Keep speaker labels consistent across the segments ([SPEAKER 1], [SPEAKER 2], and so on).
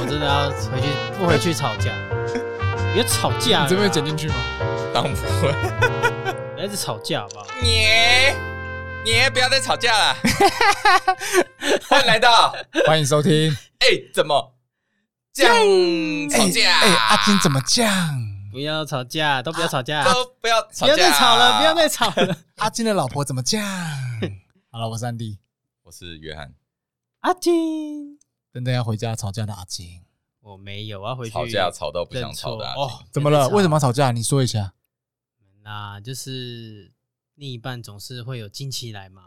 [SPEAKER 1] 干，我真的要回去不回去吵架，别吵架，
[SPEAKER 2] 你这边会剪进去吗？
[SPEAKER 3] 当不会，
[SPEAKER 1] 来是吵架好不好？
[SPEAKER 3] 你你不要再吵架了，欢迎来到，
[SPEAKER 2] 欢迎收听。
[SPEAKER 3] 哎，怎么这样吵架？
[SPEAKER 2] 哎，阿金怎么这样？
[SPEAKER 1] 不要吵架，都不要吵架，
[SPEAKER 3] 都不要吵架，
[SPEAKER 1] 不要再吵了，不要再吵了。
[SPEAKER 2] 阿金的老婆怎么这样？好了，我是安迪，
[SPEAKER 3] 我是约翰。
[SPEAKER 1] 阿金，
[SPEAKER 2] 真的要回家吵架的阿金，
[SPEAKER 1] 我没有，我要回去
[SPEAKER 3] 吵架吵到不想吵的
[SPEAKER 1] 哦。
[SPEAKER 2] 怎么了？为什么要吵架？你说一下。
[SPEAKER 1] 那就是另一半总是会有惊奇来嘛。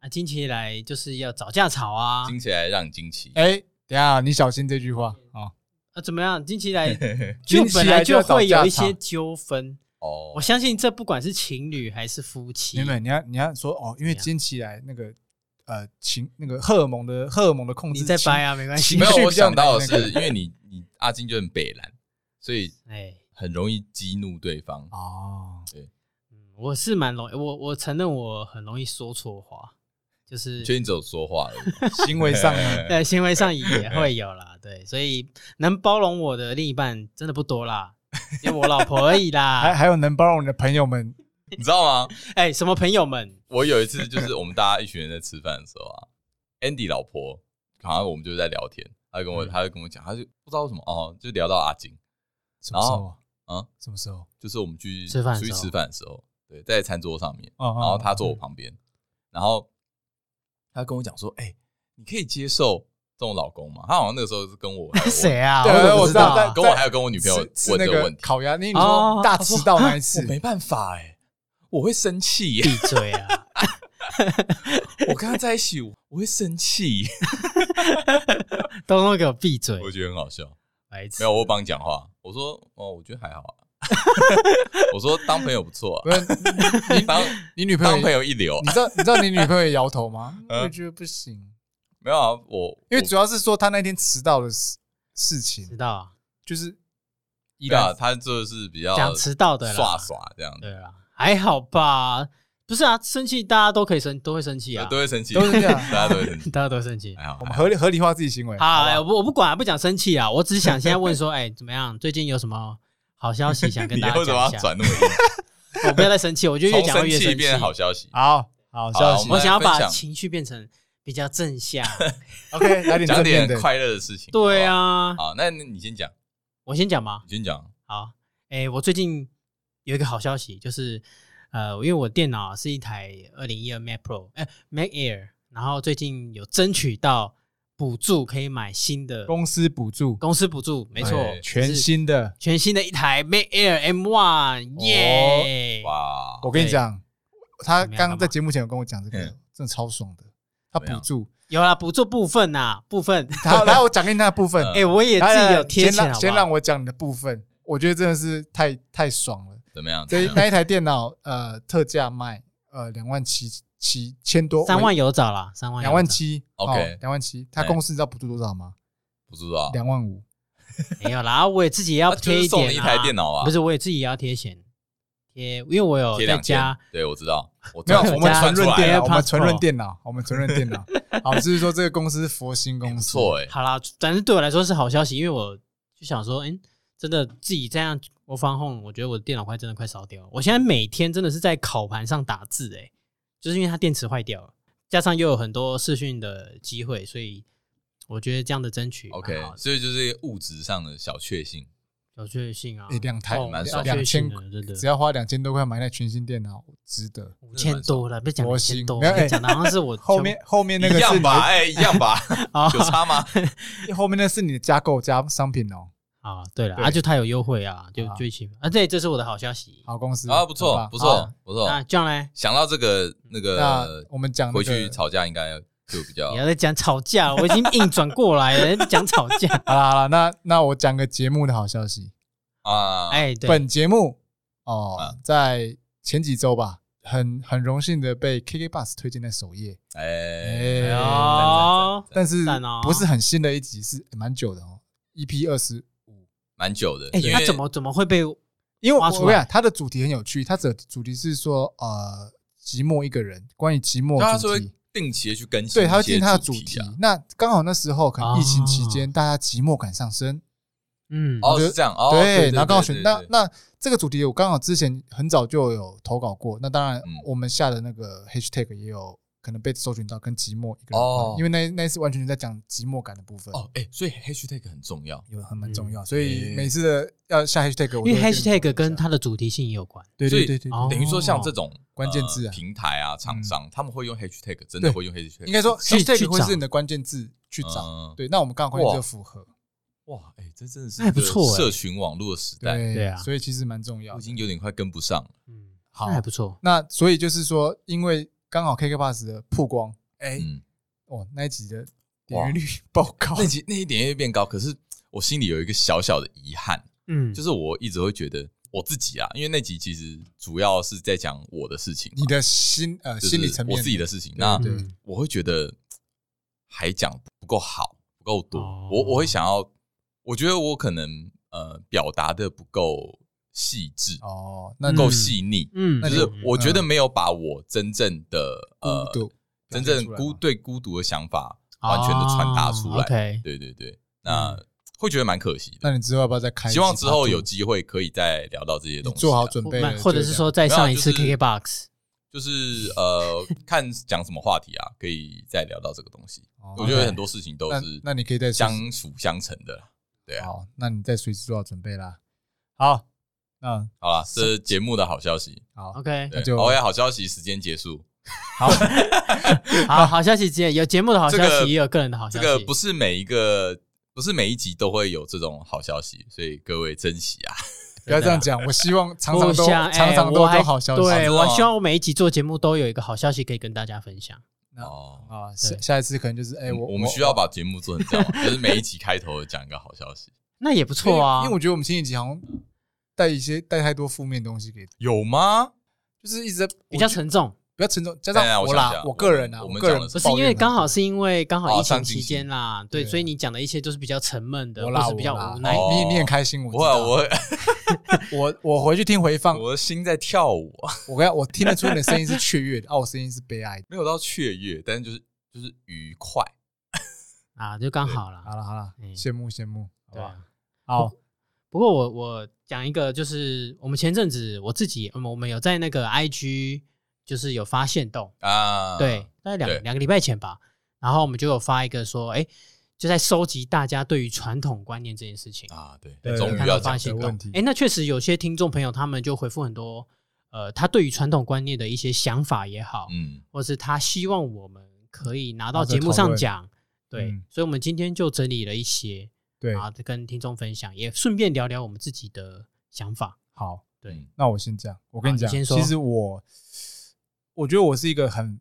[SPEAKER 1] 啊，惊奇来就是要找架吵啊，
[SPEAKER 3] 惊奇来让你惊奇。
[SPEAKER 2] 哎，等下你小心这句话啊。
[SPEAKER 1] 啊，怎么样？惊奇来 就本来就会有一些纠纷哦。我相信这不管是情侣还是夫妻，
[SPEAKER 2] 没有，你要你要说哦，因为惊奇来那个呃情那个荷尔蒙的荷尔蒙的控制，
[SPEAKER 1] 你在掰啊，没关系。
[SPEAKER 3] 没有，我想到的是，因为你你阿金就很北蓝，所以 哎，很容易激怒对方哦。对，
[SPEAKER 1] 嗯，我是蛮容易，我我承认我很容易说错话。就是，
[SPEAKER 3] 就你只有说话了，
[SPEAKER 2] 行为上，
[SPEAKER 1] 对，行为上也会有啦，对，所以能包容我的另一半真的不多啦，因为我老婆而已啦。
[SPEAKER 2] 还还有能包容你的朋友们，
[SPEAKER 3] 你知道吗？
[SPEAKER 1] 哎，什么朋友们？
[SPEAKER 3] 我有一次就是我们大家一群人在吃饭的时候啊，Andy 老婆好像我们就是在聊天，他就跟我，他就跟我讲，他就不知道为什么哦，就聊到阿金，
[SPEAKER 2] 什么时候
[SPEAKER 3] 啊？
[SPEAKER 2] 什么时候？
[SPEAKER 3] 就是我们去
[SPEAKER 1] 吃饭，
[SPEAKER 3] 出去吃饭的时候，对，在餐桌上面，然后他坐我旁边，然后。他跟我讲说：“哎，你可以接受这种老公吗？”他好像那个时候是跟我
[SPEAKER 1] 谁啊？
[SPEAKER 2] 对，我知道，
[SPEAKER 3] 跟我还有跟我女朋友问这个问题。
[SPEAKER 2] 烤鸭，你说大迟到那一次，
[SPEAKER 3] 我没办法哎，我会生气。
[SPEAKER 1] 闭嘴啊！
[SPEAKER 3] 我跟他在一起，我会生气。
[SPEAKER 1] 都都给我闭嘴！
[SPEAKER 3] 我觉得很好笑。没有，我帮你讲话。我说：“哦，我觉得还好啊。”我说当朋友不错，不是你当你女朋友当朋友一流，
[SPEAKER 2] 你知道你知道你女朋友摇头吗？我觉得不行，
[SPEAKER 3] 没有啊，我
[SPEAKER 2] 因为主要是说他那天迟到的事事情，
[SPEAKER 1] 迟到啊
[SPEAKER 2] 就是
[SPEAKER 3] 对啊，他就是比较
[SPEAKER 1] 讲迟到的
[SPEAKER 3] 耍耍这样
[SPEAKER 1] 子，对啊，还好吧？不是啊，生气大家都可以生，都会生气啊，
[SPEAKER 3] 都会生气，
[SPEAKER 2] 都是这样，
[SPEAKER 3] 大家都会生气，
[SPEAKER 1] 大家都会生
[SPEAKER 3] 气，好，
[SPEAKER 2] 我们合理合理化自己行为。
[SPEAKER 1] 好，我我不管，不讲生气啊，我只是想现在问说，哎，怎么样？最近有什么？好消息想跟大家讲一下。
[SPEAKER 3] 你为什么要转那么硬？
[SPEAKER 1] 我不要再生气，我就越讲越生气。
[SPEAKER 3] 变好消息，
[SPEAKER 2] 好好消息。
[SPEAKER 1] 我想要把情绪变成比较正向。
[SPEAKER 2] OK，来点
[SPEAKER 3] 讲点快乐的事情。
[SPEAKER 1] 对啊。
[SPEAKER 3] 好，那你先讲。
[SPEAKER 1] 我先讲吗？
[SPEAKER 3] 你先讲。
[SPEAKER 1] 好，哎，我最近有一个好消息，就是呃，因为我电脑是一台二零一二 Mac Pro，哎，Mac Air，然后最近有争取到。补助可以买新的
[SPEAKER 2] 公司补助，
[SPEAKER 1] 公司补助没错，
[SPEAKER 2] 全新的
[SPEAKER 1] 全新的一台 Mac Air M One，耶！
[SPEAKER 3] 哇，
[SPEAKER 2] 我跟你讲，他刚刚在节目前有跟我讲这个，真的超爽的。他补助
[SPEAKER 1] 有啦，补助部分呐，部分。
[SPEAKER 2] 好，来我讲给你那个部分。
[SPEAKER 1] 哎，我也自己有贴钱，
[SPEAKER 2] 先让我讲你的部分。我觉得真的是太太爽了。
[SPEAKER 3] 怎么样？
[SPEAKER 2] 这那一台电脑呃，特价卖呃两万七。七千多，
[SPEAKER 1] 三万有找了，三万
[SPEAKER 2] 两万七
[SPEAKER 3] ，OK，
[SPEAKER 2] 两万七。他公司知道补助多少吗？
[SPEAKER 3] 不知道，
[SPEAKER 2] 两万五。
[SPEAKER 1] 没有啦，我也自己也要贴一点。
[SPEAKER 3] 送你一台电脑啊？
[SPEAKER 1] 不是，我也自己也要贴钱，贴，因为我有在家。
[SPEAKER 3] 对，我知道，
[SPEAKER 2] 没有，我们纯润电脑，我们纯润电脑，我们纯润电脑。好，就是说这个公司是佛心公司，
[SPEAKER 3] 错哎。
[SPEAKER 1] 好啦，反正对我来说是好消息，因为我就想说，哎，真的自己这样我放 home，我觉得我的电脑快真的快烧掉了。我现在每天真的是在烤盘上打字，哎。就是因为它电池坏掉了，加上又有很多视讯的机会，所以我觉得这样的争取
[SPEAKER 3] ，OK，所以就是物质上的小确幸，
[SPEAKER 1] 小确幸啊，
[SPEAKER 2] 两台
[SPEAKER 3] 蛮爽，
[SPEAKER 2] 两千，真的，只要花两千多块买那全新电脑，值得。
[SPEAKER 1] 五千多了，别讲五千多，
[SPEAKER 2] 讲
[SPEAKER 1] 的好像是我
[SPEAKER 2] 后面后面那个
[SPEAKER 3] 一样吧，哎，一样吧，有差吗？
[SPEAKER 2] 后面那是你的加购加商品哦。
[SPEAKER 1] 啊，对了，啊，就他有优惠啊，就最起码啊，对，这是我的好消息，
[SPEAKER 2] 好公司
[SPEAKER 3] 啊，不错，不错，不错。
[SPEAKER 1] 那这样嘞，
[SPEAKER 3] 想到这个那个，
[SPEAKER 2] 我们讲
[SPEAKER 3] 回去吵架应该就比较。
[SPEAKER 1] 你要在讲吵架，我已经硬转过来了，讲吵架。
[SPEAKER 2] 好了好了，那那我讲个节目的好消息
[SPEAKER 3] 啊，
[SPEAKER 1] 哎，对，
[SPEAKER 2] 本节目哦，在前几周吧，很很荣幸的被 KK Bus 推荐在首页，
[SPEAKER 3] 哎，
[SPEAKER 2] 但是不是很新的一集，是蛮久的哦，EP 二十。
[SPEAKER 3] 蛮久的，
[SPEAKER 1] 哎，他怎么怎么会被？
[SPEAKER 2] 因为我跟你讲，他的主题很有趣，他的主题是说，呃，寂寞一个人，关于寂寞主题。
[SPEAKER 3] 他说定期的去更新，
[SPEAKER 2] 对，他会定他的主
[SPEAKER 3] 题
[SPEAKER 2] 题。那刚好那时候可能疫情期间，大家寂寞感上升，
[SPEAKER 1] 嗯，
[SPEAKER 3] 哦是这样，哦，
[SPEAKER 2] 对，然后刚好选那那这个主题，我刚好之前很早就有投稿过。那当然，我们下的那个 hashtag 也有。可能被搜寻到跟寂寞一个人哦，因为那那次完全是在讲寂寞感的部分。
[SPEAKER 3] 哦，哎，所以 hashtag 很重要，
[SPEAKER 2] 有很蛮重要，所以每次的要下 hashtag，
[SPEAKER 1] 因为 hashtag 跟它的主题性也有关，
[SPEAKER 2] 对对对对，
[SPEAKER 3] 等于说像这种
[SPEAKER 2] 关键字
[SPEAKER 3] 平台啊，厂商他们会用 hashtag，真的会用 hashtag，
[SPEAKER 2] 应该说 hashtag 会是你的关键字去找，对，那我们刚好关键字符合，
[SPEAKER 3] 哇，哎，这真的是
[SPEAKER 1] 还不错，
[SPEAKER 3] 社群网络的时代，
[SPEAKER 2] 对啊，所以其实蛮重要，
[SPEAKER 3] 已经有点快跟不上了，
[SPEAKER 1] 嗯，好，还不错，
[SPEAKER 2] 那所以就是说，因为刚好 KK Bus 的曝光。哎，哦，那一集的点阅率 爆高，
[SPEAKER 3] 那集那一点阅率变高，可是我心里有一个小小的遗憾，嗯，就是我一直会觉得我自己啊，因为那集其实主要是在讲我的事情，
[SPEAKER 2] 你的心呃心理层面，
[SPEAKER 3] 我自己的事情，那我会觉得还讲不够好，不够多，我我会想要，我觉得我可能呃表达的不够细致
[SPEAKER 2] 哦，
[SPEAKER 3] 那够细腻，嗯，就是我觉得没有把我真正的呃。真正孤对孤独的想法完全的传达出来，对对对，那会觉得蛮可惜的。
[SPEAKER 2] 那你之后要不要再开？
[SPEAKER 3] 希望之后有机会可以再聊到这些东西，
[SPEAKER 2] 做好准备，
[SPEAKER 1] 或者是说再上一次 KKBOX，
[SPEAKER 3] 就是呃，看讲什么话题啊，可以再聊到这个东西。我觉得很多事情都是，
[SPEAKER 2] 那你可以再
[SPEAKER 3] 相辅相成的，对啊。
[SPEAKER 2] 好，那你再随时做好准备啦。好，嗯，
[SPEAKER 3] 好了，这是节目的好消息。
[SPEAKER 1] 好，OK，
[SPEAKER 2] 那就
[SPEAKER 3] OK，好消息，时间结束。
[SPEAKER 1] 好，好好消息，有节目的好消息，也有个人的好消息。
[SPEAKER 3] 这个不是每一个，不是每一集都会有这种好消息，所以各位珍惜啊！
[SPEAKER 2] 不要这样讲，我希望常常都常常都有好消息。
[SPEAKER 1] 对，我希望我每一集做节目都有一个好消息可以跟大家分享。
[SPEAKER 2] 哦啊，下下一次可能就是哎，我
[SPEAKER 3] 我们需要把节目做成这样，就是每一集开头讲一个好消息，
[SPEAKER 1] 那也不错啊。
[SPEAKER 2] 因为我觉得我们前几集好像带一些带太多负面东西给，
[SPEAKER 3] 有吗？
[SPEAKER 2] 就是一直在
[SPEAKER 1] 比较沉重。
[SPEAKER 2] 比较沉重，加上我啦，我个人啊，我个人
[SPEAKER 1] 不是因为刚好是因为刚好疫情期间啦，对，所以你讲的一切都是比较沉闷的，或是比较无奈。
[SPEAKER 2] 你你很开心，我
[SPEAKER 3] 我
[SPEAKER 2] 我我回去听回放，
[SPEAKER 3] 我的心在跳舞。
[SPEAKER 2] 我跟我听得出你的声音是雀跃的，哦，我声音是悲哀，
[SPEAKER 3] 没有到雀跃，但是就是就是愉快
[SPEAKER 1] 啊，就刚好了。
[SPEAKER 2] 好了好了，羡慕羡慕，
[SPEAKER 1] 对吧？
[SPEAKER 2] 好，
[SPEAKER 1] 不过我我讲一个，就是我们前阵子我自己，我们我们有在那个 IG。就是有发现动啊，对，大概两两个礼拜前吧，然后我们就有发一个说，哎，就在收集大家对于传统观念这件事情
[SPEAKER 3] 啊，对，终于要发现问题，
[SPEAKER 1] 哎，那确实有些听众朋友他们就回复很多，呃，他对于传统观念的一些想法也好，嗯，或是他希望我们可以拿到节目上讲，对，所以我们今天就整理了一些，对啊，跟听众分享，也顺便聊聊我们自己的想法。
[SPEAKER 2] 好，对，那我先这样，我跟你讲，其实我。我觉得我是一个很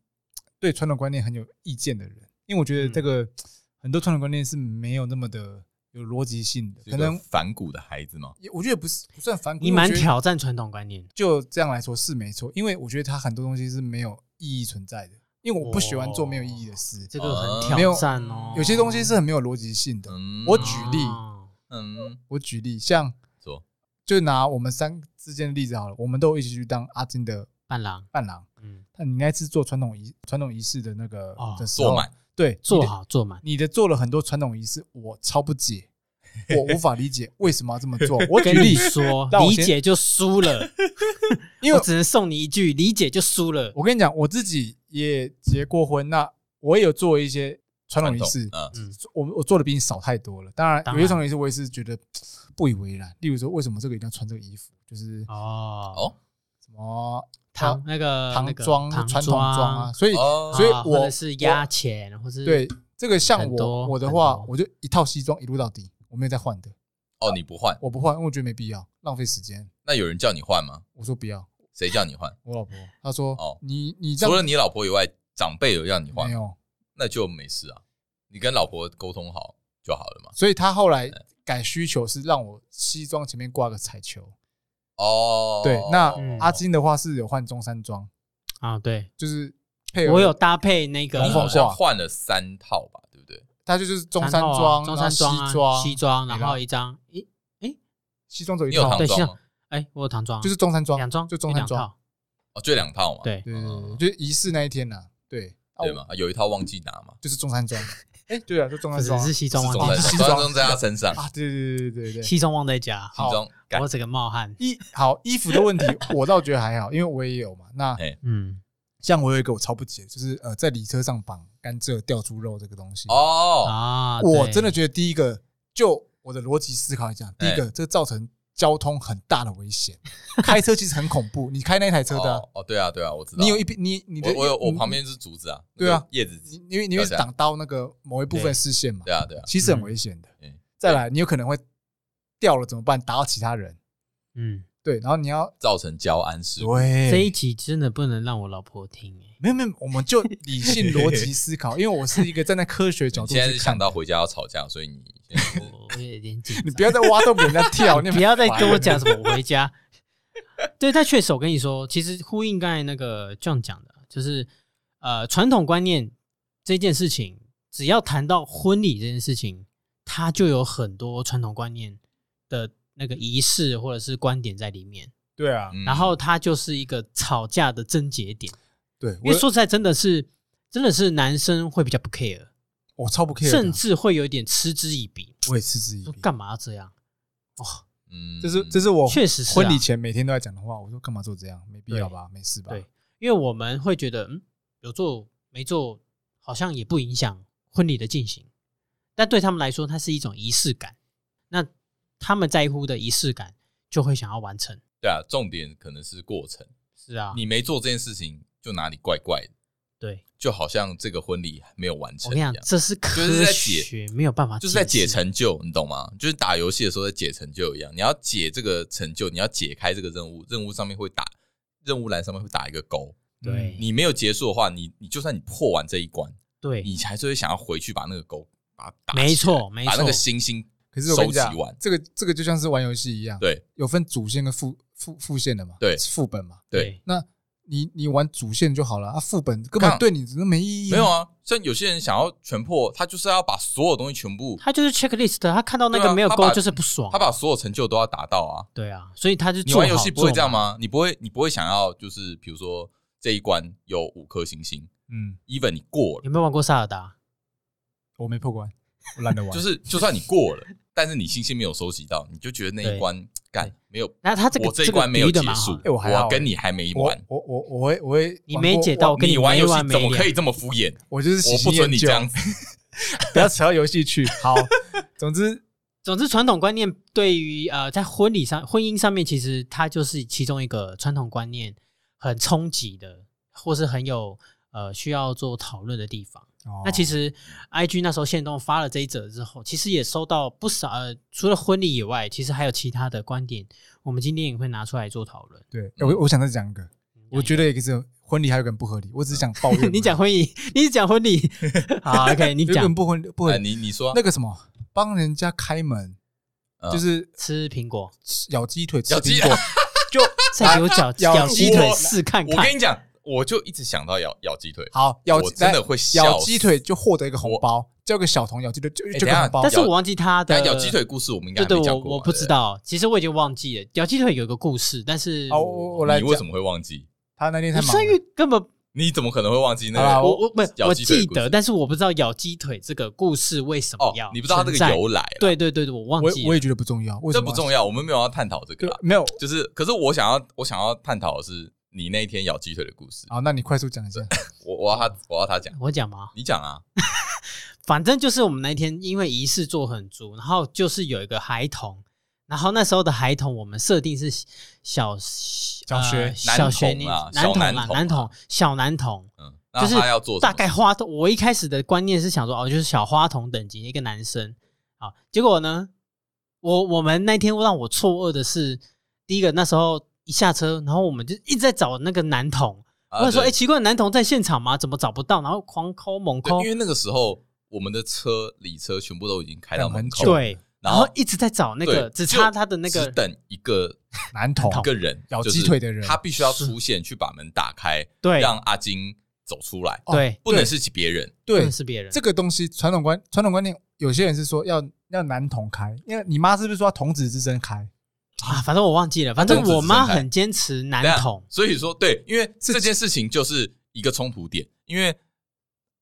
[SPEAKER 2] 对传统观念很有意见的人，因为我觉得这个很多传统观念是没有那么的有逻辑性的，可能
[SPEAKER 3] 反骨的孩子嘛。
[SPEAKER 2] 我觉得不是不算反骨，
[SPEAKER 1] 你蛮挑战传统观念。
[SPEAKER 2] 就这样来说是没错，因为我觉得他很多东西是没有意义存在的，因为我不喜欢做没有意义的事。
[SPEAKER 1] 这个很挑战哦。
[SPEAKER 2] 有些东西是很没有逻辑性的。我举例，嗯，我举例，像说，就拿我们三之间的例子好了，我们都一起去当阿金的
[SPEAKER 1] 伴郎，
[SPEAKER 2] 伴郎，嗯。那你那次做传统仪传统仪式的那个的时
[SPEAKER 3] 候，
[SPEAKER 2] 对，
[SPEAKER 1] 做好做满。
[SPEAKER 2] 你的做了很多传统仪式，我超不解，我无法理解为什么要这么做。我
[SPEAKER 1] 跟你说，理解就输了，因为我只能送你一句：理解就输了。
[SPEAKER 2] 我跟你讲，我自己也结过婚，那我也有做一些传统仪式，嗯，我我做的比你少太多了。当然，有些传统仪式我也是觉得不以为然。例如说，为什么这个一定要穿这个衣服？就是哦哦，什么？
[SPEAKER 1] 唐那个
[SPEAKER 2] 唐装传统装啊，所以所以我
[SPEAKER 1] 是压钱，或是
[SPEAKER 2] 对这个像我我的话，我就一套西装一路到底，我没有再换的。
[SPEAKER 3] 哦，你不换？
[SPEAKER 2] 我不换，因为我觉得没必要，浪费时间。
[SPEAKER 3] 那有人叫你换吗？
[SPEAKER 2] 我说不要。
[SPEAKER 3] 谁叫你换？
[SPEAKER 2] 我老婆。她说：“哦，你你
[SPEAKER 3] 除了你老婆以外，长辈有让你换？
[SPEAKER 2] 没有，
[SPEAKER 3] 那就没事啊。你跟老婆沟通好就好了嘛。”
[SPEAKER 2] 所以他后来改需求是让我西装前面挂个彩球。哦，对，那阿金的话是有换中山装
[SPEAKER 1] 啊，对，
[SPEAKER 2] 就是
[SPEAKER 1] 配我有搭配那个，
[SPEAKER 3] 好像换了三套吧，对不对？
[SPEAKER 2] 他就是中山装、
[SPEAKER 1] 中山装、西装，然后一张，诶诶，
[SPEAKER 2] 西装走一
[SPEAKER 3] 套，
[SPEAKER 1] 对，哎，我有唐装，
[SPEAKER 2] 就是中山装，
[SPEAKER 1] 两装，
[SPEAKER 2] 就中山装，
[SPEAKER 3] 哦，就两套嘛，
[SPEAKER 1] 对
[SPEAKER 2] 对对，就是仪式那一天呐，对，
[SPEAKER 3] 对嘛？有一套忘记拿嘛，
[SPEAKER 2] 就是中山装。哎，对啊，就中山装
[SPEAKER 1] 是西装忘
[SPEAKER 3] 记，西装在他身上
[SPEAKER 2] 啊。对对对对对，
[SPEAKER 1] 西装忘在家。
[SPEAKER 3] 西装，
[SPEAKER 1] 我整个冒汗。
[SPEAKER 2] 衣好衣服的问题，我倒觉得还好，因为我也有嘛。那嗯。像我有一个我超不解，就是呃，在礼车上绑甘蔗吊猪肉这个东西
[SPEAKER 3] 哦
[SPEAKER 1] 啊，
[SPEAKER 2] 我真的觉得第一个，就我的逻辑思考来讲，第一个这个造成交通很大的危险，开车其实很恐怖。你开那台车的
[SPEAKER 3] 哦，对啊对啊，我知道。
[SPEAKER 2] 你有一边你你的
[SPEAKER 3] 我有我旁边是竹子啊，
[SPEAKER 2] 对啊
[SPEAKER 3] 叶子，
[SPEAKER 2] 因为你会挡到那个某一部分视线嘛，
[SPEAKER 3] 对啊对啊，
[SPEAKER 2] 其实很危险的。再来，你有可能会掉了怎么办？打到其他人，嗯。对，然后你要
[SPEAKER 3] 造成交安事。
[SPEAKER 2] 对，
[SPEAKER 1] 这一集真的不能让我老婆听诶。
[SPEAKER 2] 没有没有，我们就理性逻辑思考，因为我是一个站在科学角度。
[SPEAKER 3] 现在是想到回家要吵架，所以你
[SPEAKER 1] 我有点紧张。
[SPEAKER 2] 你不要再挖洞给人家跳，
[SPEAKER 1] 你不要再跟我讲什么我回家。对，但确实我跟你说，其实呼应刚才那个 John 讲的，就是呃传统观念这件事情，只要谈到婚礼这件事情，它就有很多传统观念的。那个仪式或者是观点在里面，
[SPEAKER 2] 对啊，
[SPEAKER 1] 然后它就是一个吵架的症结点，
[SPEAKER 2] 对，
[SPEAKER 1] 因为说实在，真的是真的是男生会比较不 care，
[SPEAKER 2] 我超不 care，
[SPEAKER 1] 甚至会有一点嗤之以鼻，
[SPEAKER 2] 我也嗤之以鼻，
[SPEAKER 1] 干嘛要这样？哦，
[SPEAKER 2] 嗯，这是这是我
[SPEAKER 1] 确实是
[SPEAKER 2] 婚礼前每天都在讲的话，我说干嘛做这样？没必要吧？没事吧？
[SPEAKER 1] 对，因为我们会觉得，嗯，有做没做，好像也不影响婚礼的进行，但对他们来说，它是一种仪式感。那他们在乎的仪式感，就会想要完成。
[SPEAKER 3] 对啊，重点可能是过程。
[SPEAKER 1] 是啊，
[SPEAKER 3] 你没做这件事情，就哪里怪怪的。
[SPEAKER 1] 对，
[SPEAKER 3] 就好像这个婚礼还没有完成一样。
[SPEAKER 1] 我跟你讲，这是科学，没有办法，
[SPEAKER 3] 就是在解成就，你懂吗？就是打游戏的时候在解成就一样。你要解这个成就，你要解开这个任务，任务上面会打任务栏上面会打一个勾。
[SPEAKER 1] 对，
[SPEAKER 3] 你没有结束的话，你你就算你破完这一关，
[SPEAKER 1] 对，
[SPEAKER 3] 你还是会想要回去把那个勾把它打。
[SPEAKER 1] 没错，没错，
[SPEAKER 3] 把那个星星。
[SPEAKER 2] 可是我跟你讲，这个这个就像是玩游戏一样，
[SPEAKER 3] 对，
[SPEAKER 2] 有分主线跟副副副线的嘛，
[SPEAKER 3] 对，
[SPEAKER 2] 副本嘛，
[SPEAKER 3] 对。
[SPEAKER 2] 那你你玩主线就好了啊，副本根本对你真的没意义。
[SPEAKER 3] 没有啊，像有些人想要全破，他就是要把所有东西全部，
[SPEAKER 1] 他就是 checklist，他看到那个没有勾就是不爽，
[SPEAKER 3] 他把所有成就都要达到啊。
[SPEAKER 1] 对啊，所以他就
[SPEAKER 3] 你玩游戏不会这样吗？你不会你不会想要就是比如说这一关有五颗星星，嗯，even 你过了，
[SPEAKER 1] 有没有玩过萨尔达？
[SPEAKER 2] 我没破关，我懒得玩。
[SPEAKER 3] 就是就算你过了。但是你星星没有收集到，你就觉得那一关干没有。
[SPEAKER 1] 那他这个
[SPEAKER 3] 我这一关没有结束，我跟你还没完。
[SPEAKER 2] 我我我会我会
[SPEAKER 1] 你没解到，
[SPEAKER 3] 你玩游戏怎么可以这么敷衍？
[SPEAKER 2] 我就是
[SPEAKER 3] 我不准你这样子，
[SPEAKER 2] 不要扯到游戏去。好，总之
[SPEAKER 1] 总之传统观念对于呃在婚礼上婚姻上面，其实它就是其中一个传统观念很冲击的，或是很有呃需要做讨论的地方。那其实，IG 那时候限动发了这一则之后，其实也收到不少呃，除了婚礼以外，其实还有其他的观点，我们今天也会拿出来做讨论。
[SPEAKER 2] 对，我我想再讲一个，我觉得一个是婚礼还有个人不合理，我只是想抱怨。
[SPEAKER 1] 你讲婚礼，你讲婚礼，好，OK，你讲
[SPEAKER 2] 不婚不婚，
[SPEAKER 3] 你你说
[SPEAKER 2] 那个什么，帮人家开门，就是
[SPEAKER 1] 吃苹果，
[SPEAKER 2] 咬鸡腿，吃苹果，就
[SPEAKER 1] 再给我咬咬鸡腿试看看。
[SPEAKER 3] 我跟你讲。我就一直想到咬咬鸡腿，
[SPEAKER 2] 好咬
[SPEAKER 3] 真的会
[SPEAKER 2] 咬鸡腿就获得一个红包，叫个小童咬鸡腿就就个红包。
[SPEAKER 1] 但是我忘记他的
[SPEAKER 3] 咬鸡腿故事，我们应该没讲过。
[SPEAKER 1] 我不知道，其实我已经忘记了咬鸡腿有一个故事，但是
[SPEAKER 2] 哦，我来，
[SPEAKER 3] 你为什么会忘记？
[SPEAKER 2] 他那天太忙，
[SPEAKER 1] 根本
[SPEAKER 3] 你怎么可能会忘记那个？
[SPEAKER 1] 我我没我记得，但是我不知道咬鸡腿这个故事为什么要，
[SPEAKER 3] 你不知道这个由来？
[SPEAKER 1] 对对对对，我忘记了，
[SPEAKER 2] 我也觉得不重要，
[SPEAKER 3] 这不重要，我们没有要探讨这个，
[SPEAKER 2] 没有，
[SPEAKER 3] 就是可是我想要我想要探讨的是。你那一天咬鸡腿的故事，
[SPEAKER 2] 好，那你快速讲一下。
[SPEAKER 3] 我我要他，我要他讲。
[SPEAKER 1] 我讲吗？
[SPEAKER 3] 你讲啊。
[SPEAKER 1] 反正就是我们那一天，因为仪式做很足，然后就是有一个孩童，然后那时候的孩童，我们设定是小
[SPEAKER 2] 小学
[SPEAKER 1] 小学年男童啊，男童小男童。嗯，就是
[SPEAKER 3] 要做
[SPEAKER 1] 大概花童。我一开始的观念是想说，哦，就是小花童等级一个男生。好，结果呢，我我们那天让我错愕的是，第一个那时候。一下车，然后我们就一直在找那个男童。我就说：“哎，奇怪，男童在现场吗？怎么找不到？”然后狂抠猛抠。
[SPEAKER 3] 因为那个时候我们的车里车全部都已经开到门口，
[SPEAKER 1] 对，然后一直在找那个，只差他的那个，
[SPEAKER 3] 只等一个
[SPEAKER 2] 男童，
[SPEAKER 3] 一个人
[SPEAKER 2] 咬鸡腿的人，
[SPEAKER 3] 他必须要出现去把门打开，
[SPEAKER 1] 对，
[SPEAKER 3] 让阿金走出来，
[SPEAKER 1] 对，
[SPEAKER 3] 不能是别人，
[SPEAKER 2] 对，
[SPEAKER 1] 是别人。
[SPEAKER 2] 这个东西传统观传统观念，有些人是说要要男童开，因为你妈是不是说要童子之身开？
[SPEAKER 1] 啊，反正我忘记了。反正我妈很坚持男童，
[SPEAKER 3] 所以说对，因为这件事情就是一个冲突点。因为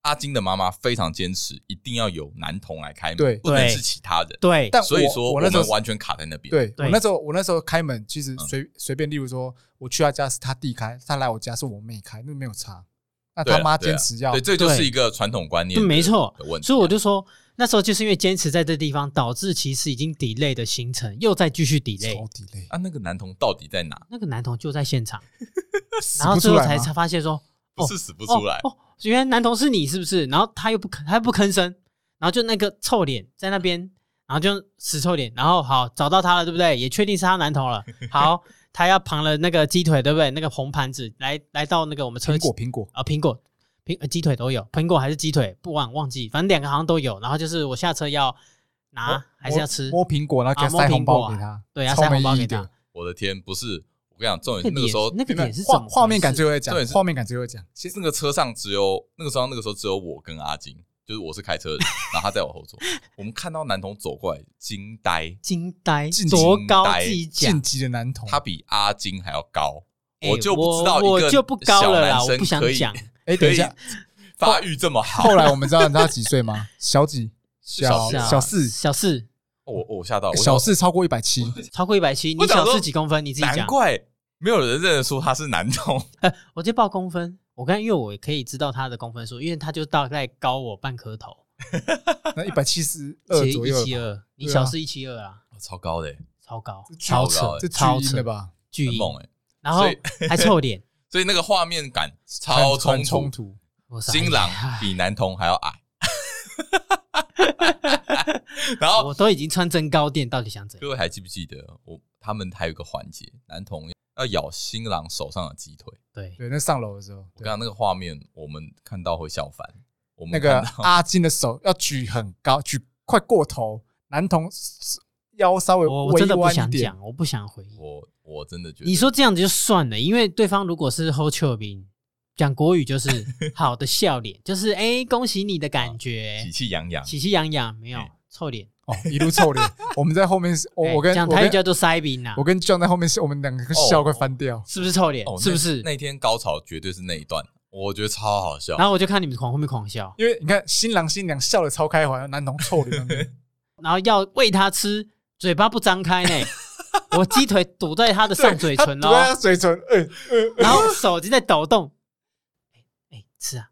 [SPEAKER 3] 阿金的妈妈非常坚持，一定要有男童来开门，
[SPEAKER 2] 对，
[SPEAKER 3] 不能是其他人。
[SPEAKER 1] 对，
[SPEAKER 2] 但
[SPEAKER 3] 所以说我那时候完全卡在那边。
[SPEAKER 2] 对，我那时候我那时候开门，其实随随便，例如说我去他家是他弟开，他来我家是我妹开，那没有差。那他妈坚持要，
[SPEAKER 3] 对，这就是一个传统观念，
[SPEAKER 1] 没错。所以我就说，那时候就是因为坚持在这地方，导致其实已经 delay 的行程又再继续 delay。
[SPEAKER 3] 啊，那个男童到底在哪？
[SPEAKER 1] 那个男童就在现场，然后最后才才发现说，
[SPEAKER 3] 不是死不出来哦。
[SPEAKER 1] 原来男童是你是不是？然后他又不吭，他又不吭声，然后就那个臭脸在那边，然后就死臭脸，然后好找到他了，对不对？也确定是他男童了。好，他要旁了那个鸡腿，对不对？那个红盘子来来到那个我们车
[SPEAKER 2] 苹果苹果
[SPEAKER 1] 啊苹果苹鸡腿都有，苹果还是鸡腿不忘忘记，反正两个好像都有。然后就是我下车要拿还是要吃
[SPEAKER 2] 摸苹果，然后给他塞红包给他，
[SPEAKER 1] 对，要塞红包给他。
[SPEAKER 3] 我的天，不是。我跟你讲，重点是那个时候
[SPEAKER 1] 那个点是画
[SPEAKER 2] 画面感最会讲，画面感最会讲。
[SPEAKER 3] 其实那个车上只有那个时候，那个时候只有我跟阿金，就是我是开车的，然后他在我后座。我们看到男童走过来，惊呆，
[SPEAKER 1] 惊呆，多高？
[SPEAKER 2] 晋级的男童，
[SPEAKER 3] 他比阿金还要高。我就不知道我
[SPEAKER 1] 就不高了啦，我不想讲。
[SPEAKER 2] 哎，等一下，
[SPEAKER 3] 发育这么好。
[SPEAKER 2] 后来我们知道他几岁吗？小几？小小四，
[SPEAKER 1] 小四。
[SPEAKER 3] 我我吓到，
[SPEAKER 2] 小四超过一百七，
[SPEAKER 1] 超过一百七，你小四几公分？你自己讲。
[SPEAKER 3] 难怪没有人认得出他是男童。
[SPEAKER 1] 我就报公分，我刚因为我可以知道他的公分数，因为他就大概高我半颗头。
[SPEAKER 2] 那一百七十二左右，
[SPEAKER 1] 一七二，你小四一七二啊？
[SPEAKER 3] 超高的，
[SPEAKER 1] 超高，
[SPEAKER 3] 超扯，
[SPEAKER 2] 这超扯吧？
[SPEAKER 1] 巨
[SPEAKER 3] 猛哎！
[SPEAKER 1] 然后还臭脸，
[SPEAKER 3] 所以那个画面感超冲
[SPEAKER 2] 冲突。
[SPEAKER 3] 新郎比男童还要矮。然后
[SPEAKER 1] 我都已经穿增高垫，到底想怎样？
[SPEAKER 3] 各位还记不记得我他们还有一个环节，男童要咬新郎手上的鸡腿？
[SPEAKER 1] 对
[SPEAKER 2] 对，那上楼的时候，
[SPEAKER 3] 我刚刚那个画面，我们看到会笑翻。我们
[SPEAKER 2] 那个阿金的手要举很高，举快过头，男童腰稍微
[SPEAKER 1] 我真的不想讲，我不想回应。
[SPEAKER 3] 我我真的觉得
[SPEAKER 1] 你说这样子就算了，因为对方如果是后丘兵。讲国语就是 好的笑脸，就是哎，恭喜你的感觉，
[SPEAKER 3] 喜气洋洋，
[SPEAKER 1] 喜气洋洋，没有臭脸
[SPEAKER 2] 哦，一路臭脸。我们在后面，我我跟
[SPEAKER 1] 讲台语叫做塞宾呐，
[SPEAKER 2] 我跟 John 在后面，我们两个笑快翻掉，
[SPEAKER 1] 是不是臭脸？是不是？
[SPEAKER 3] 那天高潮绝对是那一段，我觉得超好笑。
[SPEAKER 1] 然后我就看你们狂后面狂笑，
[SPEAKER 2] 因为你看新郎新娘笑得超开怀，男童臭脸，
[SPEAKER 1] 然后要喂他吃，嘴巴不张开呢，我鸡腿堵在他的上嘴唇哦，
[SPEAKER 2] 堵在他嘴唇，
[SPEAKER 1] 然后手机在抖动。吃啊！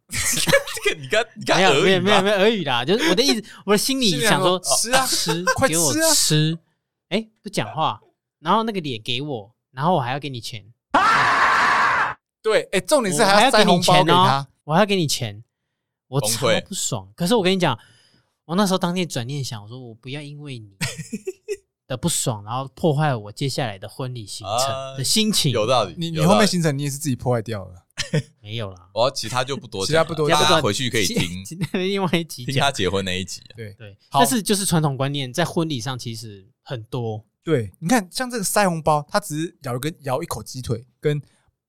[SPEAKER 3] 这个你刚你刚
[SPEAKER 1] 没有没有没有没有耳语啦，就是我的意思，我的心里想说
[SPEAKER 2] 吃啊
[SPEAKER 1] 吃，快给我吃！哎，不讲话，然后那个脸给我，然后我还要给你钱。
[SPEAKER 2] 对，哎，重点是还要塞红包给他，
[SPEAKER 1] 我还要给你钱，我超不爽。可是我跟你讲，我那时候当天转念想，我说我不要因为你的不爽，然后破坏我接下来的婚礼行程的心情。
[SPEAKER 3] 有道理，
[SPEAKER 2] 你你后面行程你也是自己破坏掉了。
[SPEAKER 1] 没有啦，
[SPEAKER 3] 我其他就不多讲，
[SPEAKER 2] 其他不多讲，
[SPEAKER 3] 大家回去可以听
[SPEAKER 1] 另外一集，
[SPEAKER 3] 听他结婚那一集。
[SPEAKER 2] 对
[SPEAKER 1] 对，但是就是传统观念在婚礼上其实很多。
[SPEAKER 2] 对，你看像这个塞红包，他只是咬一根咬一口鸡腿，跟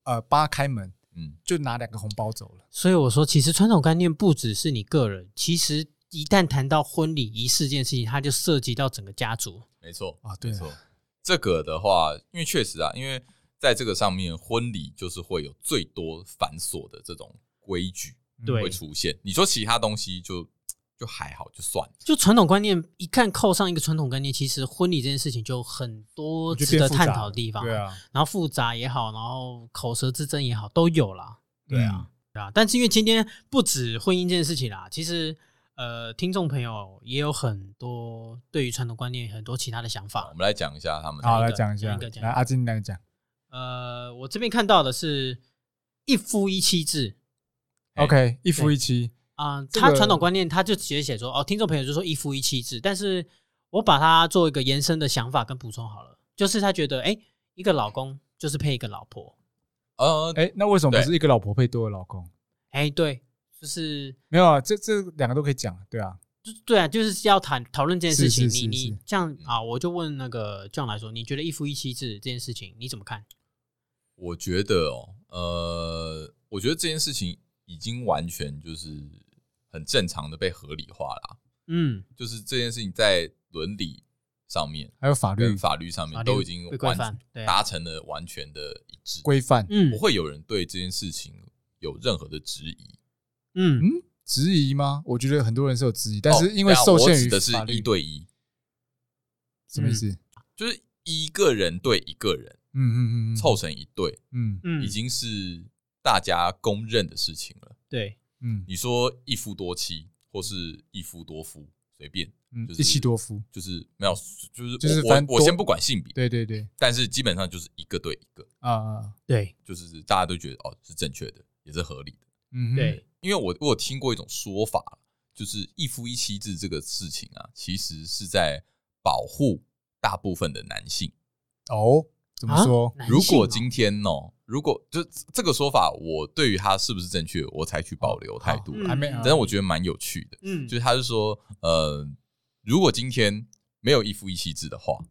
[SPEAKER 2] 呃帮他开门，嗯，就拿两个红包走了。
[SPEAKER 1] 所以我说，其实传统观念不只是你个人，其实一旦谈到婚礼仪式这件事情，它就涉及到整个家族。
[SPEAKER 3] 没错
[SPEAKER 2] 啊，对，
[SPEAKER 3] 没错。这个的话，因为确实啊，因为。在这个上面，婚礼就是会有最多繁琐的这种规矩会出现。你说其他东西就就还好，就算了。
[SPEAKER 1] 就传统观念，一看扣上一个传统观念，其实婚礼这件事情就很多值得探讨的地方。
[SPEAKER 2] 对啊，
[SPEAKER 1] 然后复杂也好，然后口舌之争也好，都有啦。
[SPEAKER 2] 对啊，
[SPEAKER 1] 对啊。但是因为今天不止婚姻这件事情啦，其实呃，听众朋友也有很多对于传统观念很多其他的想法。
[SPEAKER 3] 我们来讲一下他们。
[SPEAKER 2] 好，来讲一下。来，阿金来讲。
[SPEAKER 1] 呃，我这边看到的是一夫一妻制
[SPEAKER 2] ，OK，一夫一妻
[SPEAKER 1] 啊。他传统观念，他就直接写说，哦，听众朋友就说一夫一妻制，但是我把它做一个延伸的想法跟补充好了，就是他觉得，哎，一个老公就是配一个老婆，
[SPEAKER 2] 呃，哎，那为什么不是一个老婆配多个老公？
[SPEAKER 1] 哎，对，就是
[SPEAKER 2] 没有啊，这这两个都可以讲，对啊，
[SPEAKER 1] 就对啊，就是要谈讨论这件事情。你你这样啊，我就问那个 John 来说，你觉得一夫一妻制这件事情你怎么看？
[SPEAKER 3] 我觉得哦，呃，我觉得这件事情已经完全就是很正常的被合理化了。嗯，就是这件事情在伦理上面，
[SPEAKER 2] 还有法律
[SPEAKER 3] 法律上面都已经完达成了完全的一致
[SPEAKER 2] 规范。嗯，
[SPEAKER 3] 不会有人对这件事情有任何的质疑。
[SPEAKER 1] 嗯。嗯，
[SPEAKER 2] 质疑吗？我觉得很多人是有质疑，但是因为受限于
[SPEAKER 3] 的是一对一，
[SPEAKER 2] 什么意思？
[SPEAKER 3] 就是一个人对一个人，
[SPEAKER 2] 嗯嗯嗯，
[SPEAKER 3] 凑成一对，
[SPEAKER 2] 嗯。嗯，
[SPEAKER 3] 已经是大家公认的事情了。
[SPEAKER 1] 对，
[SPEAKER 2] 嗯，
[SPEAKER 3] 你说一夫多妻或是一夫多夫，随便，
[SPEAKER 2] 嗯，一妻多夫
[SPEAKER 3] 就是没有，就是就是我我先不管性别，
[SPEAKER 2] 对对对，
[SPEAKER 3] 但是基本上就是一个对一个
[SPEAKER 2] 啊啊，
[SPEAKER 1] 对，
[SPEAKER 3] 就是大家都觉得哦是正确的，也是合理的，
[SPEAKER 2] 嗯，
[SPEAKER 1] 对。
[SPEAKER 3] 因为我我有听过一种说法，就是一夫一妻制这个事情啊，其实是在保护大部分的男性。
[SPEAKER 2] 哦，怎么说？
[SPEAKER 3] 如果今天哦，如果就这个说法，我对于他是不是正确，我采取保留态度。
[SPEAKER 2] 还没，
[SPEAKER 3] 但是我觉得蛮有趣的。嗯，就是他是说，呃，如果今天没有一夫一妻制的话，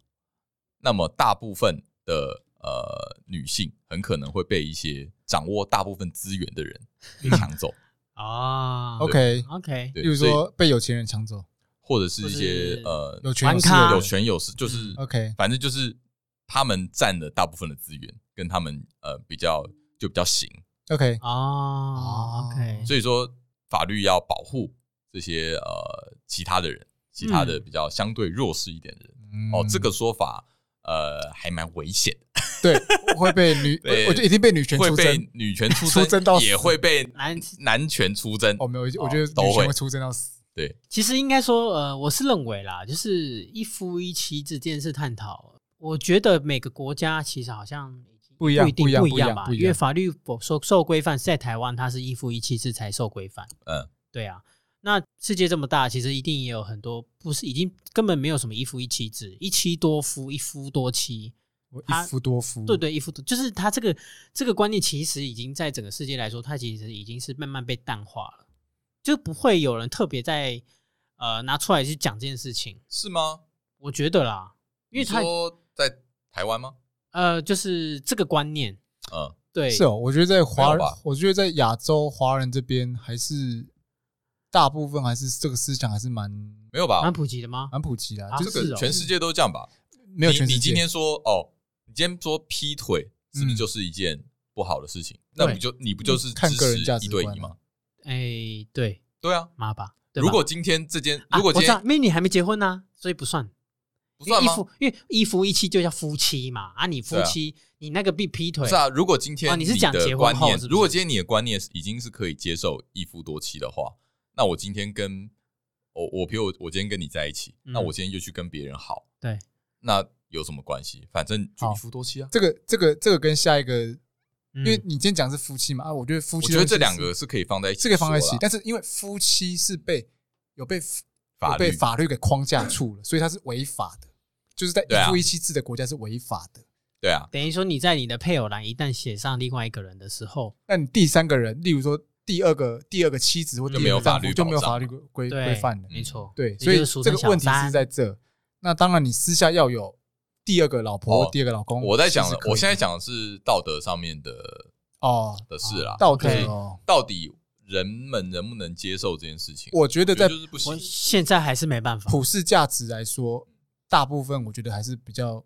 [SPEAKER 3] 那么大部分的呃女性很可能会被一些掌握大部分资源的人给抢走。
[SPEAKER 1] 啊
[SPEAKER 2] ，OK。
[SPEAKER 1] OK，
[SPEAKER 2] 比如说被有钱人抢走，
[SPEAKER 3] 或者是一些呃
[SPEAKER 2] 有权有
[SPEAKER 1] 势
[SPEAKER 3] 有权有势，就是
[SPEAKER 2] OK，
[SPEAKER 3] 反正就是他们占了大部分的资源，跟他们呃比较就比较行
[SPEAKER 2] ，OK，
[SPEAKER 1] 哦，OK，
[SPEAKER 3] 所以说法律要保护这些呃其他的人，其他的比较相对弱势一点的人，哦，这个说法呃还蛮危险的。
[SPEAKER 2] 对，会被女，我觉得一定被女权出征，
[SPEAKER 3] 女权 出征到也会被男男权出征。
[SPEAKER 2] 哦，没有，我觉得女权会出征到死。
[SPEAKER 3] 对，
[SPEAKER 1] 其实应该说，呃，我是认为啦，就是一夫一妻制这件事探讨，我觉得每个国家其实好像
[SPEAKER 2] 不一样，
[SPEAKER 1] 不一样吧？因为法律受受规范在台湾，它是一夫一妻制才受规范。
[SPEAKER 3] 嗯，
[SPEAKER 1] 对啊。那世界这么大，其实一定也有很多不是已经根本没有什么一夫一妻制，一妻多夫，一夫多妻。
[SPEAKER 2] 一夫多夫，
[SPEAKER 1] 对对，一夫多，就是他这个这个观念，其实已经在整个世界来说，它其实已经是慢慢被淡化了，就不会有人特别在呃拿出来去讲这件事情，
[SPEAKER 3] 是吗？
[SPEAKER 1] 我觉得啦，因为他
[SPEAKER 3] 说在台湾吗？
[SPEAKER 1] 呃，就是这个观念，
[SPEAKER 3] 嗯，
[SPEAKER 1] 对，
[SPEAKER 2] 是哦，我觉得在华人，我觉得在亚洲华人这边还是大部分还是这个思想还是蛮
[SPEAKER 3] 没有吧，
[SPEAKER 1] 蛮普及的吗？
[SPEAKER 2] 蛮普及的，
[SPEAKER 3] 就是全世界都这样吧？
[SPEAKER 2] 没有全世界，
[SPEAKER 3] 你今天说哦。你今天说劈腿是不是就是一件不好的事情？那不就你不就是
[SPEAKER 2] 看个人价值
[SPEAKER 3] 一对一吗？
[SPEAKER 1] 哎，对
[SPEAKER 3] 对啊，
[SPEAKER 1] 妈吧。
[SPEAKER 3] 如果今天这件，如果今天
[SPEAKER 1] 因为你还没结婚呢，所以不算，
[SPEAKER 3] 不算吗？
[SPEAKER 1] 因为一夫一妻就叫夫妻嘛。啊，你夫妻你那个被劈腿
[SPEAKER 3] 是啊。如果今天
[SPEAKER 1] 你是讲结婚后，
[SPEAKER 3] 如果今天你的观念已经是可以接受一夫多妻的话，那我今天跟我我比如我我今天跟你在一起，那我今天就去跟别人好，
[SPEAKER 1] 对，
[SPEAKER 3] 那。有什么关系？反正就一夫多妻啊。
[SPEAKER 2] 这个、这个、这个跟下一个，因为你今天讲是夫妻嘛啊，我觉得夫妻，
[SPEAKER 3] 我觉得这两个是可以放在一起，
[SPEAKER 2] 是可以放在一起。但是因为夫妻是被有被法被法律给框架住了，所以它是违法的。就是在一夫一妻制的国家是违法的。
[SPEAKER 3] 对啊，
[SPEAKER 1] 等于说你在你的配偶栏一旦写上另外一个人的时候，
[SPEAKER 2] 那你第三个人，例如说第二个第二个妻子或者没有法律就没有法律规规范的，
[SPEAKER 1] 没错。
[SPEAKER 2] 对，所以这个问题是在这。那当然，你私下要有。第二个老婆，第二个老公，
[SPEAKER 3] 我在讲，我现在讲的是道德上面的
[SPEAKER 2] 哦
[SPEAKER 3] 的事啦。
[SPEAKER 2] 道德
[SPEAKER 3] 到底人们能不能接受这件事情？
[SPEAKER 2] 我觉得在
[SPEAKER 1] 我现在还是没办法。
[SPEAKER 2] 普世价值来说，大部分我觉得还是比较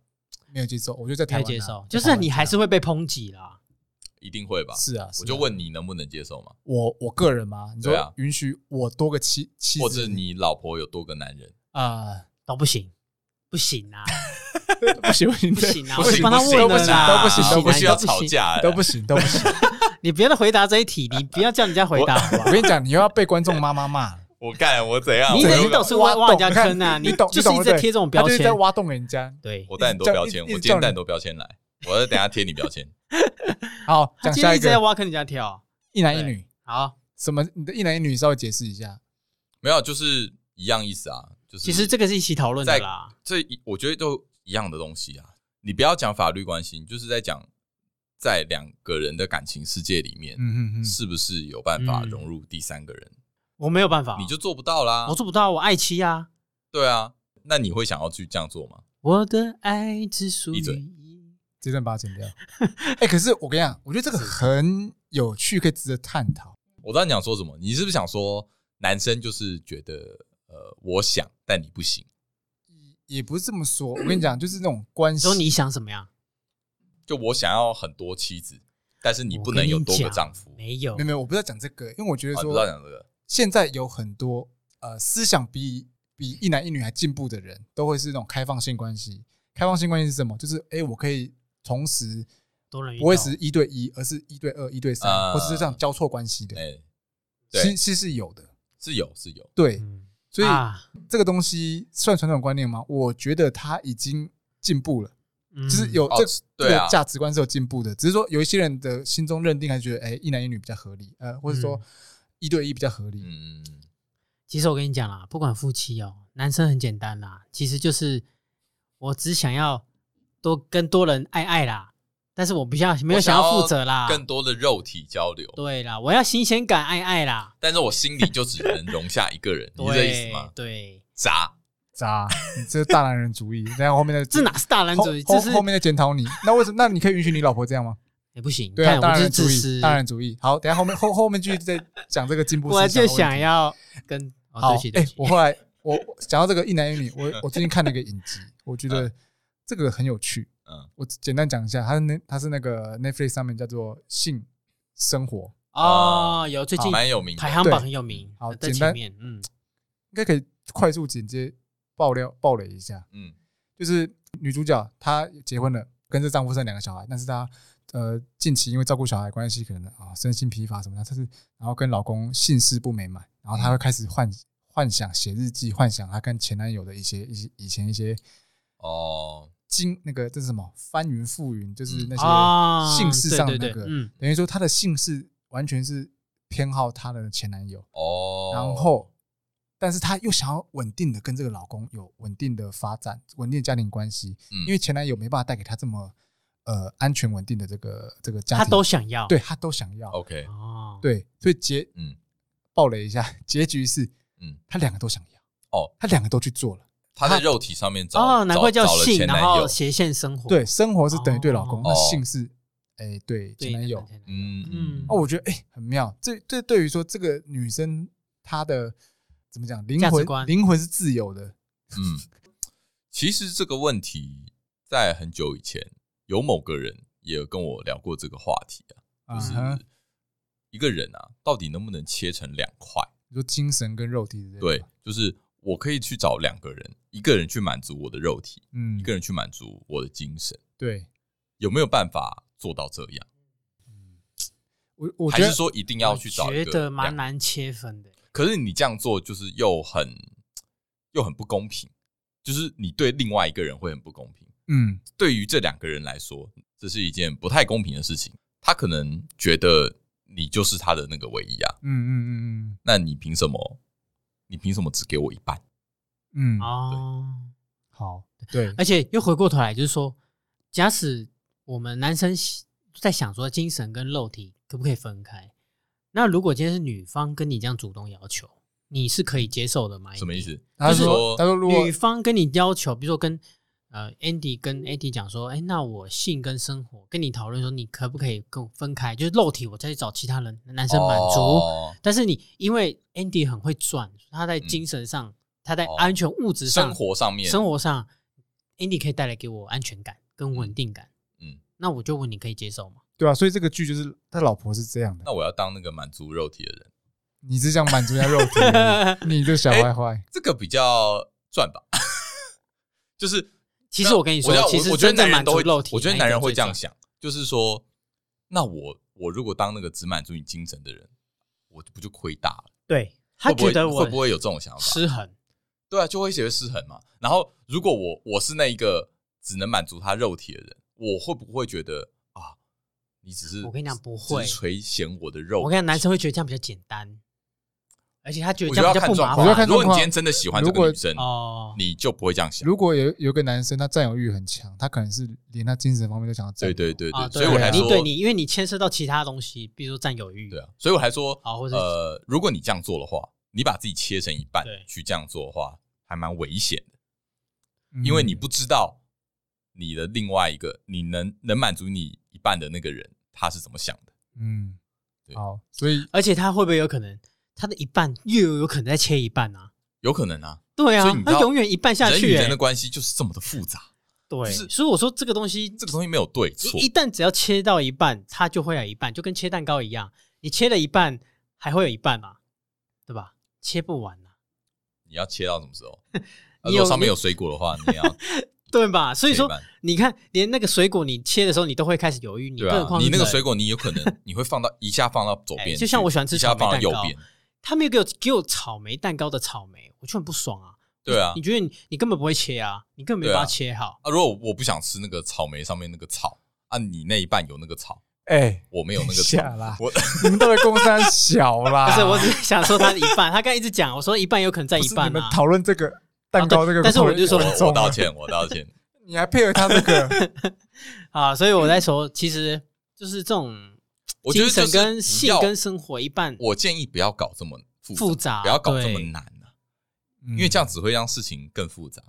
[SPEAKER 2] 没有接受。我觉得在台湾
[SPEAKER 1] 接受，就是你还是会被抨击啦，
[SPEAKER 3] 一定会吧？
[SPEAKER 2] 是啊，
[SPEAKER 3] 我就问你能不能接受嘛？
[SPEAKER 2] 我我个人嘛，你说允许我多个妻妻子，
[SPEAKER 3] 或者你老婆有多个男人
[SPEAKER 1] 啊，都不行，不行啊。
[SPEAKER 2] 不行不行
[SPEAKER 1] 不行啊！
[SPEAKER 2] 不行，
[SPEAKER 1] 帮他问了啦，
[SPEAKER 2] 都不行，
[SPEAKER 3] 都不需要吵架，
[SPEAKER 2] 都不行，都不行。
[SPEAKER 1] 你不要再回答这一题，你不要叫人家回答。
[SPEAKER 2] 我跟你讲，你又要被观众妈妈骂。
[SPEAKER 3] 我干，我怎样？
[SPEAKER 1] 你你总是挖挖人家坑啊！你懂就是一直在贴这种标签，
[SPEAKER 2] 在挖洞人家。
[SPEAKER 1] 对，
[SPEAKER 3] 我带很多标签，我今天带很多标签来，我要等下贴你标签。
[SPEAKER 2] 好，讲下一个。
[SPEAKER 1] 在挖坑人家跳，
[SPEAKER 2] 一男一女。
[SPEAKER 1] 好，
[SPEAKER 2] 什么？你的一男一女稍微解释一下。
[SPEAKER 3] 没有，就是一样意思啊。就是
[SPEAKER 1] 其实这个是一起讨论的啦。
[SPEAKER 3] 这我觉得都。一样的东西啊，你不要讲法律关系，你就是在讲在两个人的感情世界里面，
[SPEAKER 2] 嗯嗯
[SPEAKER 3] 是不是有办法融入第三个人？
[SPEAKER 1] 我没有办法，
[SPEAKER 3] 你就做不到啦。
[SPEAKER 1] 我做不到，我爱妻啊。
[SPEAKER 3] 对啊，那你会想要去这样做吗？
[SPEAKER 1] 我的爱只属于
[SPEAKER 2] 你。这段把它剪掉。哎，可是我跟你讲，我觉得这个很有趣，可以值得探讨。
[SPEAKER 3] 我知道你想说什么，你是不是想说男生就是觉得呃，我想，但你不行？
[SPEAKER 2] 也不是这么说，我跟你讲，就是那种关系。
[SPEAKER 1] 说你想怎么样？
[SPEAKER 3] 就我想要很多妻子，但是你不能有多个丈夫。
[SPEAKER 1] 没有，
[SPEAKER 2] 没有，没有，我不是在讲这个，因为我觉得说，
[SPEAKER 3] 不知道讲这个。
[SPEAKER 2] 现在有很多呃思想比比一男一女还进步的人，都会是那种开放性关系。开放性关系是什么？就是哎、欸，我可以同时不会是一对一，而是一对二、一对三，呃、或者是这样交错关系的。哎，其其实是有的，
[SPEAKER 3] 是有是有。
[SPEAKER 2] 对，所以、啊、这个东西算传统观念吗？我觉得它已经进步了，嗯、就是有这、哦、这个价值观是有进步的。只是说有一些人的心中认定还是觉得，哎、欸，一男一女比较合理，呃，或者说一对一比较合理。嗯，
[SPEAKER 1] 其实我跟你讲啦，不管夫妻哦，男生很简单啦，其实就是。我只想要多跟多人爱爱啦，但是我比较没有想要负责啦，
[SPEAKER 3] 更多的肉体交流。
[SPEAKER 1] 对啦，我要新鲜感爱爱啦，
[SPEAKER 3] 但是我心里就只能容下一个人，你是这意思吗？
[SPEAKER 1] 对，
[SPEAKER 3] 渣
[SPEAKER 2] 渣，你这是大男人主义。然后后面的
[SPEAKER 1] 这哪是大男人主义？这是
[SPEAKER 2] 后面的检讨你。那为什么？那你可以允许你老婆这样吗？
[SPEAKER 1] 也不行。
[SPEAKER 2] 对啊，大男人主义，大男人主义。好，等下后面后后面继续再讲这个进步。
[SPEAKER 1] 我就想要跟
[SPEAKER 2] 好，哎，我后来我讲到这个一男一女，我我最近看了一个影集。我觉得这个很有趣，嗯，我简单讲一下，它是那它是那个 Netflix 上面叫做性生活。
[SPEAKER 1] 啊，有最近
[SPEAKER 3] 蛮有名，
[SPEAKER 1] 排行榜很有名。
[SPEAKER 2] 好，简单，嗯，应该可以快速简洁爆料爆雷一下，嗯，就是女主角她结婚了，跟着丈夫生两个小孩，但是她呃近期因为照顾小孩关系，可能啊身心疲乏什么的，她是然后跟老公性事不美满，然后她会开始幻幻想写日记，幻想她跟前男友的一些一些以前一些。哦，经那个这是什么翻云覆云，就是那些姓氏上的那个，等于说她的姓氏完全是偏好她的前男友哦。然后，但是她又想要稳定的跟这个老公有稳定的发展，稳定的家庭关系，因为前男友没办法带给她这么呃安全稳定的这个这个家庭，
[SPEAKER 1] 他都想要，
[SPEAKER 2] 对她都想要。
[SPEAKER 3] OK，哦，
[SPEAKER 2] 对，所以结嗯，爆雷一下，结局是嗯，他两个都想要哦，他两个都去做了。
[SPEAKER 3] 他在肉体上面找
[SPEAKER 1] 哦，难怪叫性，然后斜线生活。
[SPEAKER 2] 对，生活是等于对老公，那性是哎对前男友。嗯嗯。哦，我觉得哎很妙。这这对于说这个女生她的怎么讲灵魂灵魂是自由的。嗯，
[SPEAKER 3] 其实这个问题在很久以前有某个人也有跟我聊过这个话题啊，就是一个人啊，到底能不能切成两块？
[SPEAKER 2] 你说精神跟肉体
[SPEAKER 3] 对，就是。我可以去找两个人，一个人去满足我的肉体，嗯，一个人去满足我的精神。
[SPEAKER 2] 对，
[SPEAKER 3] 有没有办法做到这样？
[SPEAKER 2] 嗯，我我
[SPEAKER 3] 还是说一定要去找一个，
[SPEAKER 1] 觉得蛮难切分的。
[SPEAKER 3] 可是你这样做就是又很又很不公平，就是你对另外一个人会很不公平。嗯，对于这两个人来说，这是一件不太公平的事情。他可能觉得你就是他的那个唯一啊。嗯嗯嗯嗯，那你凭什么？你凭什么只给我一半？
[SPEAKER 2] 嗯哦，好，对，
[SPEAKER 1] 而且又回过头来，就是说，假使我们男生在想说精神跟肉体可不可以分开？那如果今天是女方跟你这样主动要求，你是可以接受的吗？
[SPEAKER 3] 什么意思？
[SPEAKER 2] 他说，他说，如果
[SPEAKER 1] 女方跟你要求，比如说跟。呃，Andy 跟 Andy 讲说，哎，那我性跟生活跟你讨论说，你可不可以跟我分开？就是肉体，我再去找其他人男生满足。哦、但是你因为 Andy 很会赚，他在精神上，嗯、他在安全物质上、
[SPEAKER 3] 生活上面、
[SPEAKER 1] 生活上，Andy 可以带来给我安全感跟稳定感。嗯，嗯那我就问你可以接受吗？
[SPEAKER 2] 对啊，所以这个剧就是他老婆是这样的。
[SPEAKER 3] 那我要当那个满足肉体的人，
[SPEAKER 2] 你只想满足一下肉体？你 这小坏坏，
[SPEAKER 3] 这个比较赚吧？就是。
[SPEAKER 1] 其实我跟你说，其实
[SPEAKER 3] 我觉得男人都会，我觉得男人会这样想，就是说，那我我如果当那个只满足你精神的人，我不就亏大了？
[SPEAKER 1] 对，他觉得
[SPEAKER 3] 我会不会有这种想法？
[SPEAKER 1] 失衡，
[SPEAKER 3] 对啊，就会觉得失衡嘛。然后，如果我我是那一个只能满足他肉体的人，我会不会觉得啊，你只是
[SPEAKER 1] 我跟你讲不会
[SPEAKER 3] 垂涎我的肉？
[SPEAKER 1] 我跟你讲，男生会觉得这样比较简单。而且他觉得这样比较不麻烦。
[SPEAKER 2] 我
[SPEAKER 3] 如果你今天真的喜欢这个女生，哦，你就不会这样想。
[SPEAKER 2] 如果有有个男生他占有欲很强，他可能是连他精神方面都想要占有。
[SPEAKER 3] 对对对对，所以我才说，
[SPEAKER 1] 对你，因为你牵涉到其他东西，比如说占有欲。
[SPEAKER 3] 对啊，所以我还说，呃，如果你这样做的话，你把自己切成一半去这样做的话，还蛮危险的，因为你不知道你的另外一个你能能满足你一半的那个人他是怎么想的。
[SPEAKER 2] 嗯，好，所以
[SPEAKER 1] 而且他会不会有可能？他的一半又有可能再切一半啊？
[SPEAKER 3] 有可能啊，
[SPEAKER 1] 对啊，他永远一半下去，人与
[SPEAKER 3] 人的关系就是这么的复杂。
[SPEAKER 1] 对，所以我说这个东西，
[SPEAKER 3] 这个东西没有对错。
[SPEAKER 1] 一旦只要切到一半，它就会有一半，就跟切蛋糕一样，你切了一半，还会有一半嘛，对吧？切不完啊。
[SPEAKER 3] 你要切到什么时候？如果上面有水果的话，你要
[SPEAKER 1] 对吧？所以说，你看，连那个水果你切的时候，你都会开始犹豫。你更何况
[SPEAKER 3] 你那个水果，你有可能你会放到一下放到左边，
[SPEAKER 1] 就像我喜欢吃草莓蛋糕，他没有给我给我草莓蛋糕的草莓，我就很不爽啊。
[SPEAKER 3] 对啊，
[SPEAKER 1] 你觉得你你根本不会切啊？你根本没办法切好
[SPEAKER 3] 啊。如果我不想吃那个草莓上面那个草啊，你那一半有那个草。
[SPEAKER 2] 哎、欸，
[SPEAKER 3] 我没有那个下
[SPEAKER 2] 啦，我 你们都会公山小啦。
[SPEAKER 1] 不是，我只是想说他的一半。他刚一直讲，我说一半有可能在一半、啊。
[SPEAKER 2] 你们讨论这个蛋糕这个、啊，
[SPEAKER 1] 但是我就说
[SPEAKER 3] 我道歉，我道歉。
[SPEAKER 2] 你还配合他这个
[SPEAKER 1] 啊？所以我在说，其实就是这种精神跟性跟生活一半。
[SPEAKER 3] 我建议不要搞这么复杂，
[SPEAKER 1] 复杂
[SPEAKER 3] 不要搞这么难、啊、因为这样只会让事情更复杂。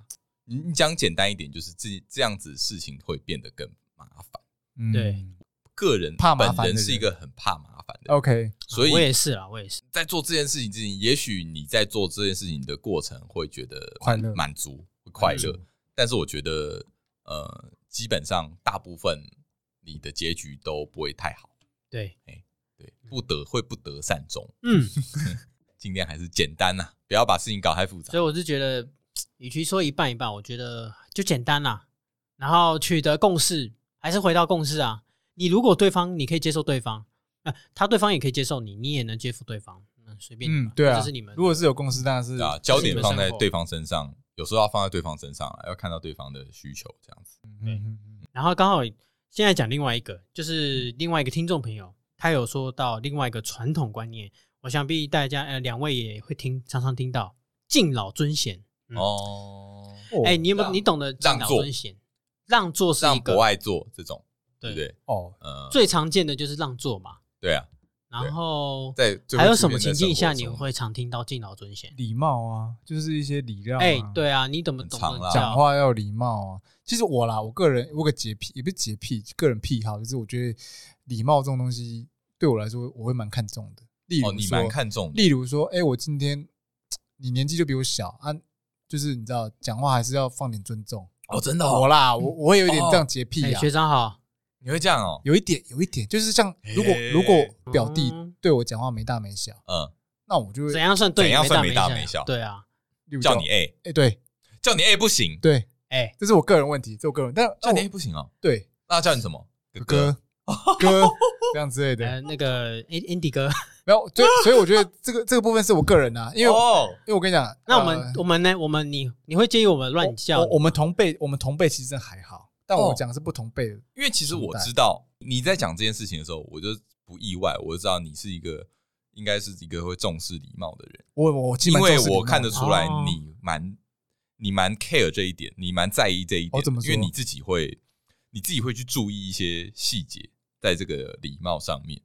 [SPEAKER 3] 你你讲简单一点，就是这这样子事情会变得更麻烦。
[SPEAKER 1] 嗯，对。
[SPEAKER 3] 个人怕麻烦，人是一个很怕麻烦的。
[SPEAKER 2] OK，
[SPEAKER 3] 所以
[SPEAKER 1] 我也是啊，我也是
[SPEAKER 3] 在做这件事情之前，也许你在做这件事情的过程会觉得
[SPEAKER 2] 快乐、
[SPEAKER 3] 满足、会快乐，但是我觉得，呃，基本上大部分你的结局都不会太好。
[SPEAKER 1] 对，
[SPEAKER 3] 哎，对，不得会不得善终。
[SPEAKER 1] 嗯，
[SPEAKER 3] 尽量还是简单呐，不要把事情搞太复杂。
[SPEAKER 1] 所以我是觉得，与其说一半一半，我觉得就简单啦，然后取得共识，还是回到共识啊。你如果对方你可以接受对方，啊，他对方也可以接受你，你也能接受对方，嗯，随便，
[SPEAKER 2] 嗯，对啊，
[SPEAKER 1] 这是你们。
[SPEAKER 2] 如果是有共识，当然是
[SPEAKER 3] 啊，焦点放在对方身上，有时候要放在对方身上，要看到对方的需求，这样子。
[SPEAKER 1] 嗯，嗯，然后刚好现在讲另外一个，就是另外一个听众朋友，他有说到另外一个传统观念，我想必大家呃两位也会听，常常听到敬老尊贤。
[SPEAKER 3] 哦，
[SPEAKER 1] 哎，你有没有你懂得敬老尊贤？让座是一个。
[SPEAKER 3] 不爱坐这种。对
[SPEAKER 1] 不，
[SPEAKER 3] 对？
[SPEAKER 2] 哦，
[SPEAKER 3] 呃，
[SPEAKER 1] 最常见的就是让座嘛。
[SPEAKER 3] 对啊，
[SPEAKER 1] 然后
[SPEAKER 3] 在
[SPEAKER 1] 还有什么情境下你会常听到敬老尊贤？
[SPEAKER 2] 礼貌啊，就是一些礼让。
[SPEAKER 1] 哎，对啊，你怎么懂？
[SPEAKER 2] 讲话要礼貌啊。其实我啦，我个人我有个洁癖，也不是洁癖，个人癖好，就是我觉得礼貌这种东西对我来说，我会蛮看重的。例如，
[SPEAKER 3] 你蛮看重。
[SPEAKER 2] 例如说，哎，我今天你年纪就比我小啊，就是你知道，讲话还是要放点尊重。
[SPEAKER 3] 哦，真的，哦
[SPEAKER 2] 我啦，我我会有一点这样洁癖啊。
[SPEAKER 1] 学长好。
[SPEAKER 3] 你会这样哦？
[SPEAKER 2] 有一点，有一点，就是像如果如果表弟对我讲话没大没小，嗯，那我就会
[SPEAKER 1] 怎样算对？
[SPEAKER 3] 怎样算没大没小？
[SPEAKER 1] 对啊，
[SPEAKER 3] 叫你 A，
[SPEAKER 2] 哎，对，
[SPEAKER 3] 叫你 A 不行，
[SPEAKER 2] 对，
[SPEAKER 1] 哎，
[SPEAKER 2] 这是我个人问题，这是我个人，但
[SPEAKER 3] 叫你 A 不行哦。
[SPEAKER 2] 对，
[SPEAKER 3] 那叫你什么？
[SPEAKER 2] 哥哥这样之类的。
[SPEAKER 1] 那个 Andy 哥，
[SPEAKER 2] 没有，所以所以我觉得这个这个部分是我个人啊，因为因为我跟你讲，
[SPEAKER 1] 那我们我们呢？我们你你会介意我们乱叫？
[SPEAKER 2] 我们同辈，我们同辈其实还好。但我讲的是不同辈的，
[SPEAKER 3] 因为其实我知道你在讲这件事情的时候，我就不意外，我就知道你是一个应该是一个会重视礼貌的人。
[SPEAKER 2] 我我
[SPEAKER 3] 因为我看得出来你蛮你蛮 care 这一点，你蛮在意这一点，因为你自己会你自己会去注意一些细节，在这个礼貌上面。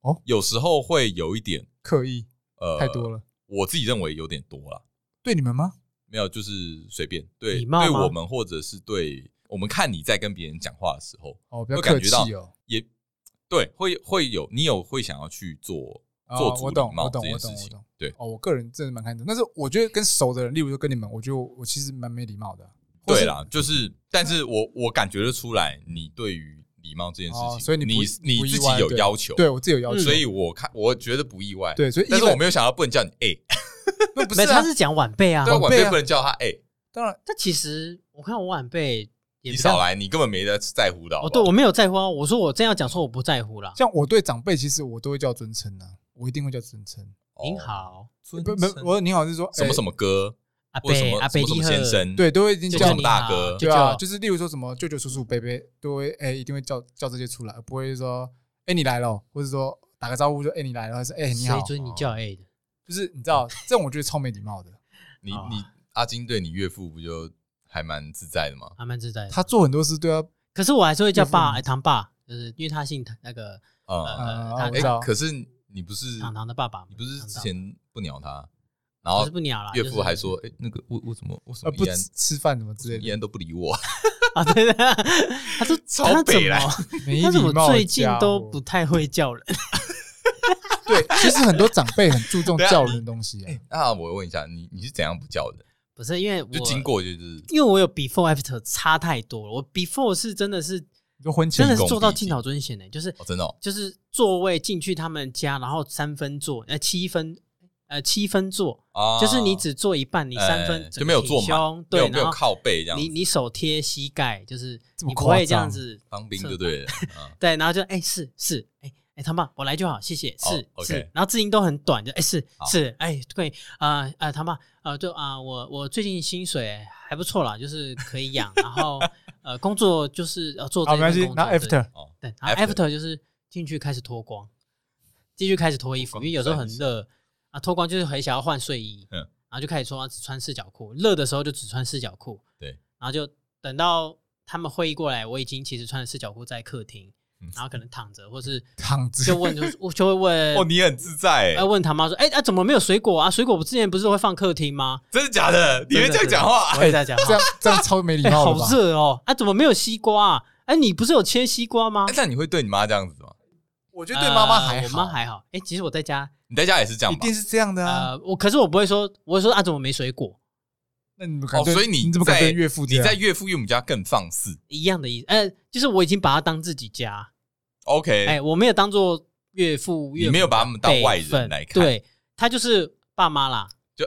[SPEAKER 3] 哦，有时候会有一点
[SPEAKER 2] 刻意，呃，太多了。
[SPEAKER 3] 我自己认为有点多了。
[SPEAKER 2] 对你们吗？
[SPEAKER 3] 没有，就是随便。对，对我们或者是对。我们看你在跟别人讲话的时候，
[SPEAKER 2] 哦，会感觉到
[SPEAKER 3] 也对，会会有你有会想要去做做足礼貌这件事情。对，
[SPEAKER 2] 哦，我个人真的蛮看重，但是我觉得跟熟的人，例如说跟你们，我觉得我其实蛮没礼貌的。
[SPEAKER 3] 对啦，就是，但是我我感觉得出来，你对于礼貌这件事情，
[SPEAKER 2] 所以你
[SPEAKER 3] 你你自己有要求，
[SPEAKER 2] 对我自己有要求，
[SPEAKER 3] 所以我看我觉得不意外。
[SPEAKER 2] 对，所以
[SPEAKER 3] 但是我没有想到不能叫你 A，
[SPEAKER 2] 不是
[SPEAKER 1] 他是讲晚辈啊，
[SPEAKER 3] 对，晚辈不能叫他 A。
[SPEAKER 2] 当然，
[SPEAKER 1] 但其实我看我晚辈。
[SPEAKER 3] 你少来，你根本没在在乎的。
[SPEAKER 1] 哦，对，我没有在乎啊。我说我这样讲，说我不在乎啦。
[SPEAKER 2] 像我对长辈，其实我都会叫尊称啊，我一定会叫尊称。
[SPEAKER 1] 您好，
[SPEAKER 2] 不不，我说您好是说
[SPEAKER 3] 什么什么哥，
[SPEAKER 1] 阿伯阿伯
[SPEAKER 3] 什么先生，
[SPEAKER 2] 对，都会一定叫
[SPEAKER 3] 大哥，
[SPEAKER 2] 对啊，就是例如说什么舅舅叔叔伯伯，都会哎一定会叫叫这些出来，不会说哎你来了，或者说打个招呼就哎你来了，还是哎你好。
[SPEAKER 1] 谁准你叫哎的？
[SPEAKER 2] 就是你知道这种，我觉得超没礼貌的。
[SPEAKER 3] 你你阿金对你岳父不就？还蛮自在的嘛，
[SPEAKER 1] 还蛮自在的。
[SPEAKER 2] 他做很多事，对啊。
[SPEAKER 1] 可是我还是会叫爸，哎，堂爸，就是因为他姓那个，
[SPEAKER 2] 呃，
[SPEAKER 3] 哎，可是你不是
[SPEAKER 1] 堂堂的爸爸，
[SPEAKER 3] 你不是之前不鸟他，然后
[SPEAKER 1] 不鸟了，
[SPEAKER 3] 岳父还说，哎，那个为为什么为什么
[SPEAKER 2] 不吃饭什么之类的，
[SPEAKER 3] 依然都不理我
[SPEAKER 1] 啊？对的，他说 超北来，他怎么最近都不太会叫人？
[SPEAKER 2] 对，其实很多长辈很注重叫人的东西。
[SPEAKER 3] 哎，那我问一下，你你是怎样不叫人？
[SPEAKER 1] 不是因为我
[SPEAKER 3] 就经过就是，
[SPEAKER 1] 因为我有 before after 差太多了。我 before 是真的是，真的是做到敬老尊贤的，就是
[SPEAKER 3] 真的，
[SPEAKER 1] 就是座位进去他们家，然后三分坐，呃七分呃七分坐，就是你只坐一半，你三分
[SPEAKER 3] 就没有坐满，
[SPEAKER 1] 对，
[SPEAKER 3] 没有靠背这样。
[SPEAKER 1] 你你手贴膝盖，就是你不会这样子
[SPEAKER 3] 当兵就对了。
[SPEAKER 1] 对，然后就哎是是哎哎唐爸我来就好，谢谢。是是，然后字音都很短，的哎是是哎对啊啊唐爸呃就啊我我最近薪水还不错啦，就是可以养，然后呃工作就是要做这份工作。
[SPEAKER 2] 那 after
[SPEAKER 1] 对，然后 after 就是。进去开始脱光，继续开始脱衣服，因为有时候很热啊，脱光就是很想要换睡衣，嗯，然后就开始说只穿四角裤，热的时候就只穿四角裤，
[SPEAKER 3] 对，
[SPEAKER 1] 然后就等到他们会议过来，我已经其实穿了四角裤在客厅，然后可能躺着或是
[SPEAKER 2] 躺着，
[SPEAKER 1] 就问就我就会问
[SPEAKER 3] 哦，你很自在，
[SPEAKER 1] 哎，问他妈说，哎啊，怎么没有水果啊？水果我之前不是会放客厅吗？
[SPEAKER 3] 真的假的？你会这样讲话？
[SPEAKER 1] 我也在讲，
[SPEAKER 2] 这样这样超没礼貌，
[SPEAKER 1] 好热哦，啊，怎么没有西瓜啊？哎，你不是有切西瓜吗？
[SPEAKER 3] 那你会对你妈这样子吗？
[SPEAKER 2] 我觉得对妈妈还好，
[SPEAKER 1] 我妈还好。哎，其实我在家，
[SPEAKER 3] 你在家也是这样，
[SPEAKER 2] 一定是这样的啊。
[SPEAKER 1] 我可是我不会说，我会说啊，怎么没水果？
[SPEAKER 2] 那你们
[SPEAKER 3] 哦，所以你
[SPEAKER 2] 怎么跟岳父？
[SPEAKER 3] 你在岳父岳母家更放肆，
[SPEAKER 1] 一样的意思。呃，就是我已经把他当自己家。
[SPEAKER 3] OK，
[SPEAKER 1] 哎，我没有当做岳父岳母，
[SPEAKER 3] 你没有把他们当外人来看，
[SPEAKER 1] 对，他就是爸妈啦。就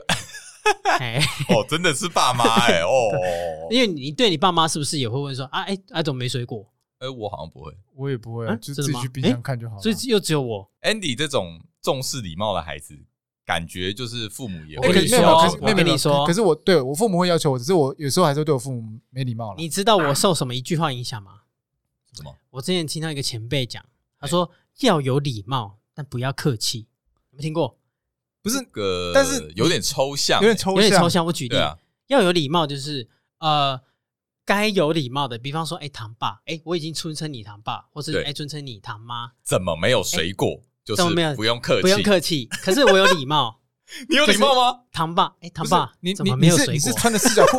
[SPEAKER 1] 哎，
[SPEAKER 3] 哦，真的是爸妈 哎哦，
[SPEAKER 1] 因为你对你爸妈是不是也会问说啊，哎，啊，怎么没水果？
[SPEAKER 3] 哎，我好像不会，
[SPEAKER 2] 我也不会，就自己去冰箱看就好了。
[SPEAKER 1] 所以又只有我
[SPEAKER 3] ，Andy 这种重视礼貌的孩子，感觉就是父母也会
[SPEAKER 1] 我跟你说，我跟你说，
[SPEAKER 2] 可是我对我父母会要求我，只是我有时候还是会对我父母没礼貌了。
[SPEAKER 1] 你知道我受什么一句话影响吗？
[SPEAKER 3] 什么？
[SPEAKER 1] 我之前听到一个前辈讲，他说要有礼貌，但不要客气。有没有听过？
[SPEAKER 2] 不是
[SPEAKER 3] 个，
[SPEAKER 2] 但是
[SPEAKER 3] 有点抽象，
[SPEAKER 2] 有点抽象，
[SPEAKER 1] 有点抽象。我举例，要有礼貌，就是呃。该有礼貌的，比方说，哎，堂爸，哎，我已经尊称你堂爸，或是哎，尊称你堂妈，
[SPEAKER 3] 怎么没有水果？就是不用客气，
[SPEAKER 1] 不用客气。可是我有礼貌，
[SPEAKER 3] 你有礼貌吗？
[SPEAKER 1] 唐爸，哎，唐爸，你怎么没有水果？
[SPEAKER 2] 你是穿的四角裤，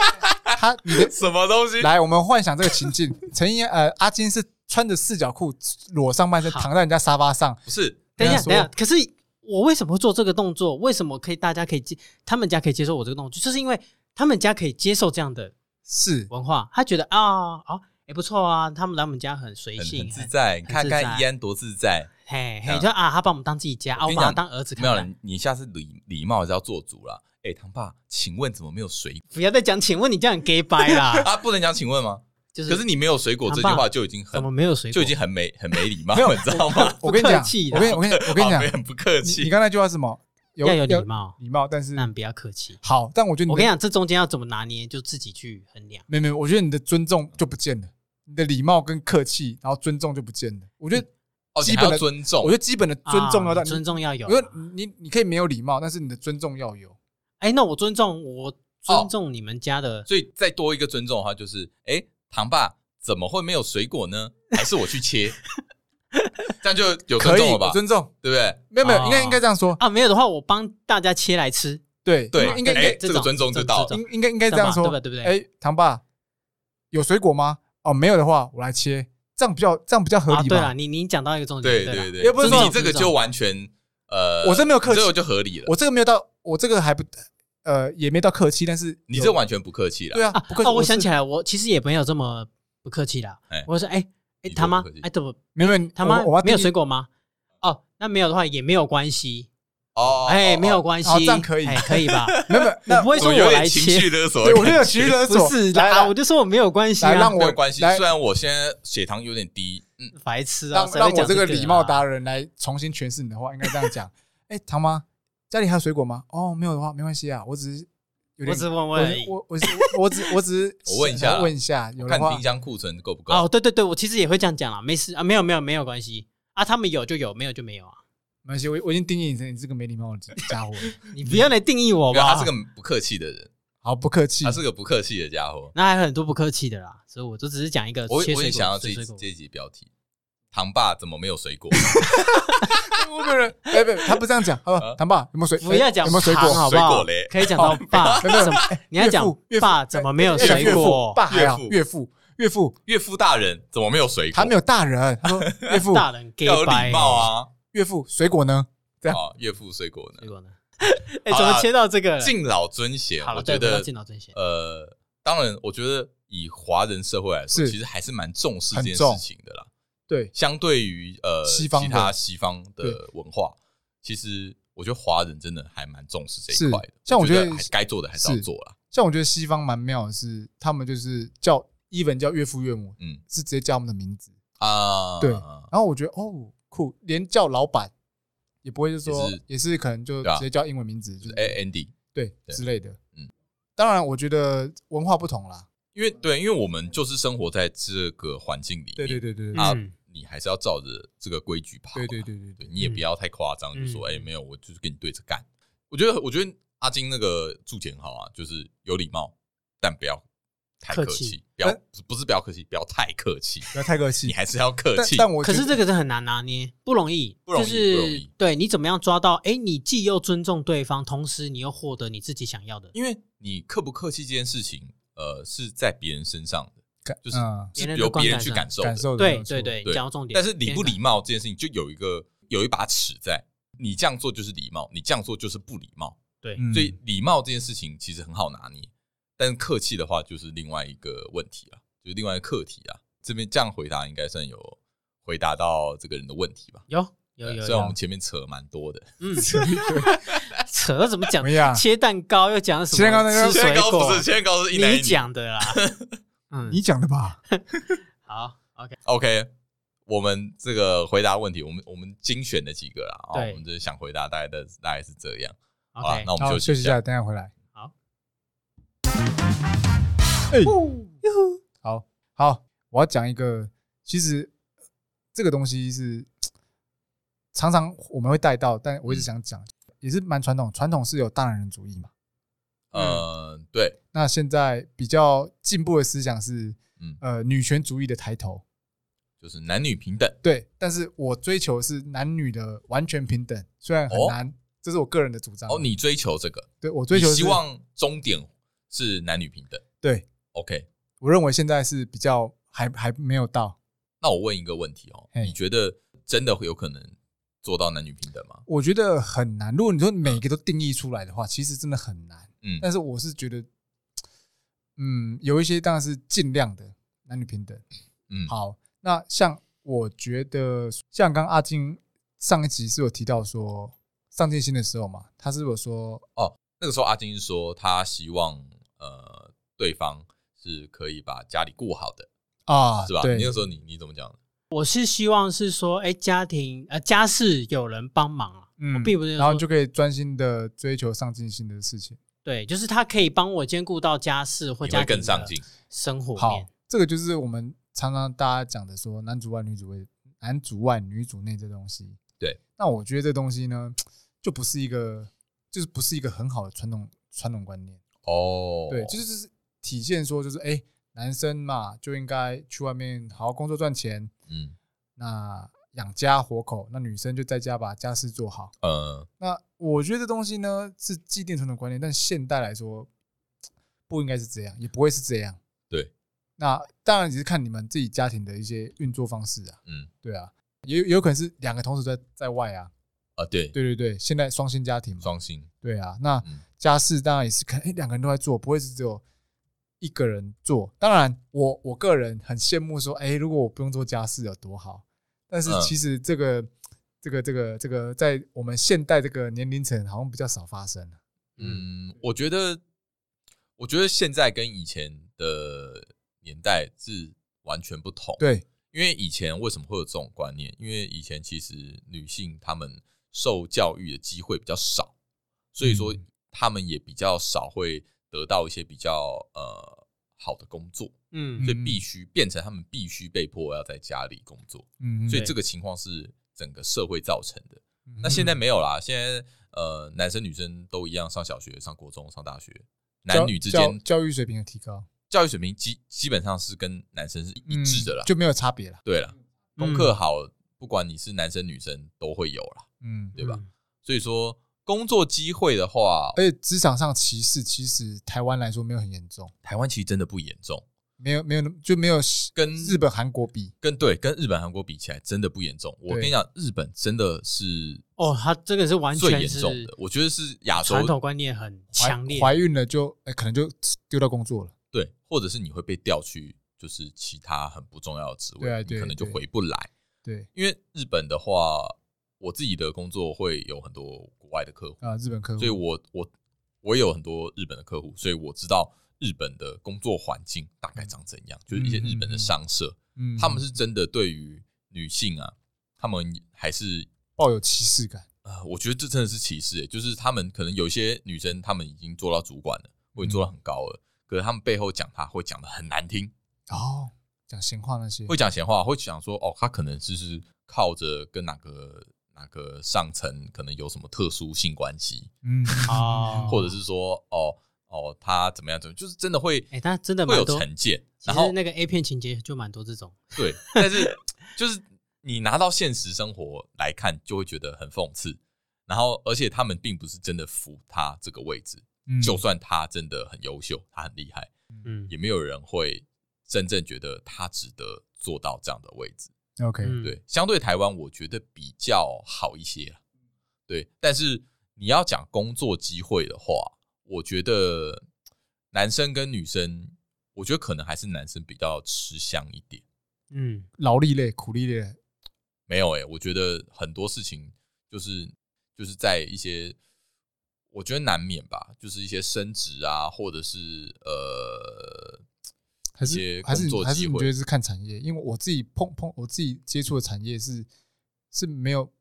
[SPEAKER 2] 他你的
[SPEAKER 3] 什么东西？
[SPEAKER 2] 来，我们幻想这个情境，陈英呃，阿金是穿着四角裤，裸上半身躺在人家沙发上，
[SPEAKER 3] 不是？
[SPEAKER 1] 等一下，等一下，可是我为什么会做这个动作？为什么可以？大家可以接，他们家可以接受我这个动作，就是因为他们家可以接受这样的。
[SPEAKER 2] 是
[SPEAKER 1] 文化，他觉得啊，哦，也不错啊。他们来我们家很随性，
[SPEAKER 3] 很自在。看看伊安多自在，
[SPEAKER 1] 嘿嘿，就啊，他把我们当自己家，我把他当儿子。
[SPEAKER 3] 没有了，你下次礼礼貌要做足了。哎，唐爸，请问怎么没有水果？
[SPEAKER 1] 不要再讲，请问你这样很 gay 掰啦
[SPEAKER 3] 啊！不能讲请问吗？就是，可是你没有水果这句话就已经很
[SPEAKER 1] 怎么没有水果
[SPEAKER 3] 就已经很没很没礼貌，没有你知道吗？
[SPEAKER 2] 我跟你讲，我跟我跟我跟你讲，
[SPEAKER 3] 很不客气。
[SPEAKER 2] 你刚才那句话是什么？
[SPEAKER 1] 要有礼貌，
[SPEAKER 2] 礼貌，但是
[SPEAKER 1] 但不要客气。
[SPEAKER 2] 好，但我觉得
[SPEAKER 1] 我跟你讲，这中间要怎么拿捏，就自己去衡量。
[SPEAKER 2] 没没，我觉得你的尊重就不见了，你的礼貌跟客气，然后尊重就不见了。我觉得基本的
[SPEAKER 3] 尊重，
[SPEAKER 2] 我觉得基本的尊重要到
[SPEAKER 1] 尊重要有。
[SPEAKER 2] 因为你你可以没有礼貌，但是你的尊重要有。
[SPEAKER 1] 哎，那我尊重我尊重你们家的，
[SPEAKER 3] 所以再多一个尊重的话，就是哎，唐爸怎么会没有水果呢？还是我去切？这样就有尊重了吧？
[SPEAKER 2] 尊重，
[SPEAKER 3] 对不对？
[SPEAKER 2] 没有没有，应该应该这样说
[SPEAKER 1] 啊。没有的话，我帮大家切来吃。
[SPEAKER 2] 对
[SPEAKER 3] 对，
[SPEAKER 2] 应该应
[SPEAKER 3] 这个尊重就到了。
[SPEAKER 2] 应应该应该这样说，
[SPEAKER 1] 对不对？
[SPEAKER 2] 哎，唐爸，有水果吗？哦，没有的话，我来切，这样比较这样比较合理吧？
[SPEAKER 1] 对啊，你你讲到一个重点，
[SPEAKER 3] 对对对，也不是说你这个就完全呃，
[SPEAKER 2] 我这没有客气，
[SPEAKER 3] 这个就合理了。
[SPEAKER 2] 我这个没有到，我这个还不呃，也没到客气，但是
[SPEAKER 3] 你这完全不客气了。
[SPEAKER 2] 对啊，不客气。
[SPEAKER 1] 哦，我想起来，我其实也没有这么不客气啦。我说，哎。哎，他妈，哎，怎么
[SPEAKER 2] 没有？
[SPEAKER 1] 他妈没有水果吗？哦，那没有的话也没有关系哦。哎，没有关系，
[SPEAKER 2] 这样可以，
[SPEAKER 1] 可以吧？
[SPEAKER 2] 没有，我
[SPEAKER 1] 不会说我来切，
[SPEAKER 2] 对，我就有情绪勒索，
[SPEAKER 1] 不是啦，我就说我没有关系，
[SPEAKER 3] 来让我有关系。虽然我现在血糖有点低，嗯，
[SPEAKER 1] 白痴啊！
[SPEAKER 2] 让让我这个礼貌达人来重新诠释你的话，应该这样讲。哎，糖妈，家里还有水果吗？哦，没有的话没关系啊，我只是。
[SPEAKER 1] 我只问问，
[SPEAKER 2] 我我我只我只是
[SPEAKER 3] 我问一下，
[SPEAKER 2] 问一下，
[SPEAKER 3] 看冰箱库存够不够？
[SPEAKER 1] 哦，对对对，我其实也会这样讲啦，没事啊，没有没有没有关系啊，他们有就有，没有就没有啊，
[SPEAKER 2] 没关系，我我已经定义你成你这个没礼貌的家伙，
[SPEAKER 1] 你不要来定义我吧，
[SPEAKER 3] 他是个不客气的人，
[SPEAKER 2] 好不客气，
[SPEAKER 3] 他是个不客气的家伙，
[SPEAKER 1] 那还有很多不客气的啦，所以我就只是讲一个，
[SPEAKER 3] 我我也想要这这一集标题。唐爸怎么没有水果？
[SPEAKER 2] 我个人，哎不，他不这样讲，好吧？唐爸有没有水？
[SPEAKER 1] 不要讲有没有水果，好不好？可以讲到爸，怎么？你要讲爸怎么没有水果？
[SPEAKER 2] 爸还好，岳父，岳父，
[SPEAKER 3] 岳父大人怎么没有水果？
[SPEAKER 2] 他没有大人，他说 岳父
[SPEAKER 1] 大人
[SPEAKER 3] 要有礼貌啊。
[SPEAKER 2] 岳父水果呢？这样，
[SPEAKER 3] 岳父水果呢？
[SPEAKER 1] 水果呢？哎，怎么切到这个？
[SPEAKER 3] 敬老尊贤，我觉得敬老尊贤。呃，当然，我觉得以华人社会来说，其实还是蛮重视这件事情的啦。
[SPEAKER 2] 对，
[SPEAKER 3] 相对于呃
[SPEAKER 2] 西方
[SPEAKER 3] 其他西方的文化，其实我觉得华人真的还蛮重视这一块的。
[SPEAKER 2] 像我觉得
[SPEAKER 3] 该做的还是要做啦。
[SPEAKER 2] 像我觉得西方蛮妙的是，他们就是叫 even 叫岳父岳母，嗯，是直接叫他们的名字啊。对，然后我觉得哦酷，连叫老板也不会是说，也是可能就直接叫英文名字，就是
[SPEAKER 3] Andy
[SPEAKER 2] 对之类的。嗯，当然我觉得文化不同啦，
[SPEAKER 3] 因为对，因为我们就是生活在这个环境里面，
[SPEAKER 2] 对对对对
[SPEAKER 3] 啊，你还是要照着这个规矩跑。
[SPEAKER 2] 对对对对对，
[SPEAKER 3] 你也不要太夸张，就说哎没有，我就是跟你对着干。我觉得，我觉得。阿金那个注解很好啊，就是有礼貌，但不要太客气，不要不是不要客气，不要太客气，
[SPEAKER 2] 不要太客气，
[SPEAKER 3] 你还是要客气。
[SPEAKER 2] 但我
[SPEAKER 1] 可是这个是很难拿捏，不容易，
[SPEAKER 3] 不容易，
[SPEAKER 1] 就是
[SPEAKER 3] 不容易。
[SPEAKER 1] 对，你怎么样抓到？哎，你既又尊重对方，同时你又获得你自己想要的。
[SPEAKER 3] 因为你客不客气这件事情，呃，是在别人身上的，就是由别人去感受，
[SPEAKER 2] 感受。
[SPEAKER 1] 对对对，讲到重点。
[SPEAKER 3] 但是礼不礼貌这件事情，就有一个有一把尺在，你这样做就是礼貌，你这样做就是不礼貌。
[SPEAKER 1] 对，
[SPEAKER 3] 所以礼貌这件事情其实很好拿捏，但是客气的话就是另外一个问题了，就是另外一个课题啊。这边这样回答应该算有回答到这个人的问题吧？
[SPEAKER 1] 有有有，
[SPEAKER 3] 虽然我们前面扯蛮多的，
[SPEAKER 1] 嗯，扯怎么讲？切蛋糕又讲什么？
[SPEAKER 2] 切蛋糕，
[SPEAKER 3] 切蛋糕不是切蛋糕是一男一女
[SPEAKER 1] 讲的啦，
[SPEAKER 2] 嗯，你讲的吧？
[SPEAKER 1] 好，OK
[SPEAKER 3] OK，我们这个回答问题，我们我们精选了几个啦，啊，我们就是想回答大概的大概是这样。好那我们休息一下，
[SPEAKER 2] 等下回来。
[SPEAKER 1] 好，
[SPEAKER 2] 哎，好好，我要讲一个，其实这个东西是 常常我们会带到，但我一直想讲，也是蛮传统。传统是有大男人主义嘛？
[SPEAKER 3] 嗯，对。
[SPEAKER 2] 那现在比较进步的思想是，嗯，呃，女权主义的抬头，
[SPEAKER 3] 就是男女平等。
[SPEAKER 2] 对，但是我追求是男女的完全平等，虽然很难。这是我个人的主张。
[SPEAKER 3] 哦，你追求这个？
[SPEAKER 2] 对，我追求
[SPEAKER 3] 希望终点是男女平等。
[SPEAKER 2] 对
[SPEAKER 3] ，OK，
[SPEAKER 2] 我认为现在是比较还还没有到。
[SPEAKER 3] 那我问一个问题哦，你觉得真的会有可能做到男女平等吗？
[SPEAKER 2] 我觉得很难。如果你说每个都定义出来的话，其实真的很难。嗯，但是我是觉得，嗯，有一些当然是尽量的男女平等。嗯，好，那像我觉得，像刚刚阿金上一集是有提到说。上进心的时候嘛，他是不是说
[SPEAKER 3] 哦，那个时候阿金是说他希望呃对方是可以把家里顾好的啊，是吧？你，那个时候你你怎么讲？
[SPEAKER 1] 我是希望是说，哎，家庭呃家事有人帮忙啊，嗯，我并不是，
[SPEAKER 2] 然后就可以专心的追求上进心的事情。
[SPEAKER 1] 对，就是他可以帮我兼顾到家事或家庭更上进生活。
[SPEAKER 2] 好，这个就是我们常常大家讲的说男主外女主外，男主外女主内这东西。
[SPEAKER 3] 对，
[SPEAKER 2] 那我觉得这东西呢，就不是一个，就是不是一个很好的传统传统观念
[SPEAKER 3] 哦。
[SPEAKER 2] 对，就是就是体现说，就是哎，男生嘛就应该去外面好好工作赚钱，嗯，那养家活口，那女生就在家把家事做好。嗯，那我觉得这东西呢是既定传统观念，但现代来说不应该是这样，也不会是这样。
[SPEAKER 3] 对，
[SPEAKER 2] 那当然只是看你们自己家庭的一些运作方式啊。嗯，对啊。也有有可能是两个同时在在外啊，
[SPEAKER 3] 啊对
[SPEAKER 2] 对对对，现在双薪家庭嘛，
[SPEAKER 3] 双薪
[SPEAKER 2] 对啊，那家事当然也是可能欸，两个人都在做，不会是只有一个人做。当然我，我我个人很羡慕说，哎，如果我不用做家事有多好。但是其实这个这个这个这个在我们现代这个年龄层好像比较少发生。
[SPEAKER 3] 嗯，我觉得我觉得现在跟以前的年代是完全不同。
[SPEAKER 2] 对。
[SPEAKER 3] 因为以前为什么会有这种观念？因为以前其实女性她们受教育的机会比较少，所以说他们也比较少会得到一些比较呃好的工作，嗯，所以必须变成他们必须被迫要在家里工作，嗯，所以这个情况是整个社会造成的。那现在没有啦，现在呃男生女生都一样上小学、上国中、上大学，男女之间
[SPEAKER 2] 教育水平的提高。
[SPEAKER 3] 教育水平基基本上是跟男生是一致的啦，
[SPEAKER 2] 就没有差别了。
[SPEAKER 3] 对了，功课好，不管你是男生女生都会有啦，嗯，对吧？所以说工作机会的话，
[SPEAKER 2] 而且职场上歧视，其实台湾来说没有很严重。
[SPEAKER 3] 台湾其实真的不严重，
[SPEAKER 2] 没有没有就没有跟日本、韩国比，
[SPEAKER 3] 跟对跟日本、韩国比起来，真的不严重。我跟你讲，日本真的是
[SPEAKER 1] 哦，他这个是完全
[SPEAKER 3] 最严重的。我觉得是亚洲
[SPEAKER 1] 传统观念很强烈，
[SPEAKER 2] 怀孕了就哎，可能就丢掉工作了。
[SPEAKER 3] 对，或者是你会被调去，就是其他很不重要的职位，你可能就回不来。
[SPEAKER 2] 对，
[SPEAKER 3] 因为日本的话，我自己的工作会有很多国外的客户
[SPEAKER 2] 啊，日本客户，
[SPEAKER 3] 所以我我我也有很多日本的客户，所以我知道日本的工作环境大概长怎样，就是一些日本的商社，嗯，他们是真的对于女性啊，他们还是
[SPEAKER 2] 抱有歧视感。
[SPEAKER 3] 啊，我觉得这真的是歧视，欸，就是他们可能有一些女生，他们已经做到主管了，或者做到很高了，可是他们背后讲她会讲的很难听。
[SPEAKER 2] 哦，讲闲话那些，
[SPEAKER 3] 会讲闲话，会讲说哦，他可能就是靠着跟哪个。那个上层可能有什么特殊性关系，嗯啊，或者是说，哦哦，他怎么样怎么，就是真的会，
[SPEAKER 1] 哎，他真的
[SPEAKER 3] 会有成见。然后
[SPEAKER 1] 那个 A 片情节就蛮多这种，
[SPEAKER 3] 对，但是就是你拿到现实生活来看，就会觉得很讽刺。然后，而且他们并不是真的服他这个位置，就算他真的很优秀，他很厉害，嗯，也没有人会真正觉得他值得做到这样的位置。
[SPEAKER 2] OK，
[SPEAKER 3] 对，相对台湾，我觉得比较好一些。对，但是你要讲工作机会的话，我觉得男生跟女生，我觉得可能还是男生比较吃香一点。
[SPEAKER 2] 嗯，劳力类、苦力类
[SPEAKER 3] 没有诶，我觉得很多事情就是就是在一些，我觉得难免吧，就是一些升职啊，或者是呃。
[SPEAKER 2] 还是还是还是你觉得是看产业？因为我自己碰碰我自己接触的产业是是没有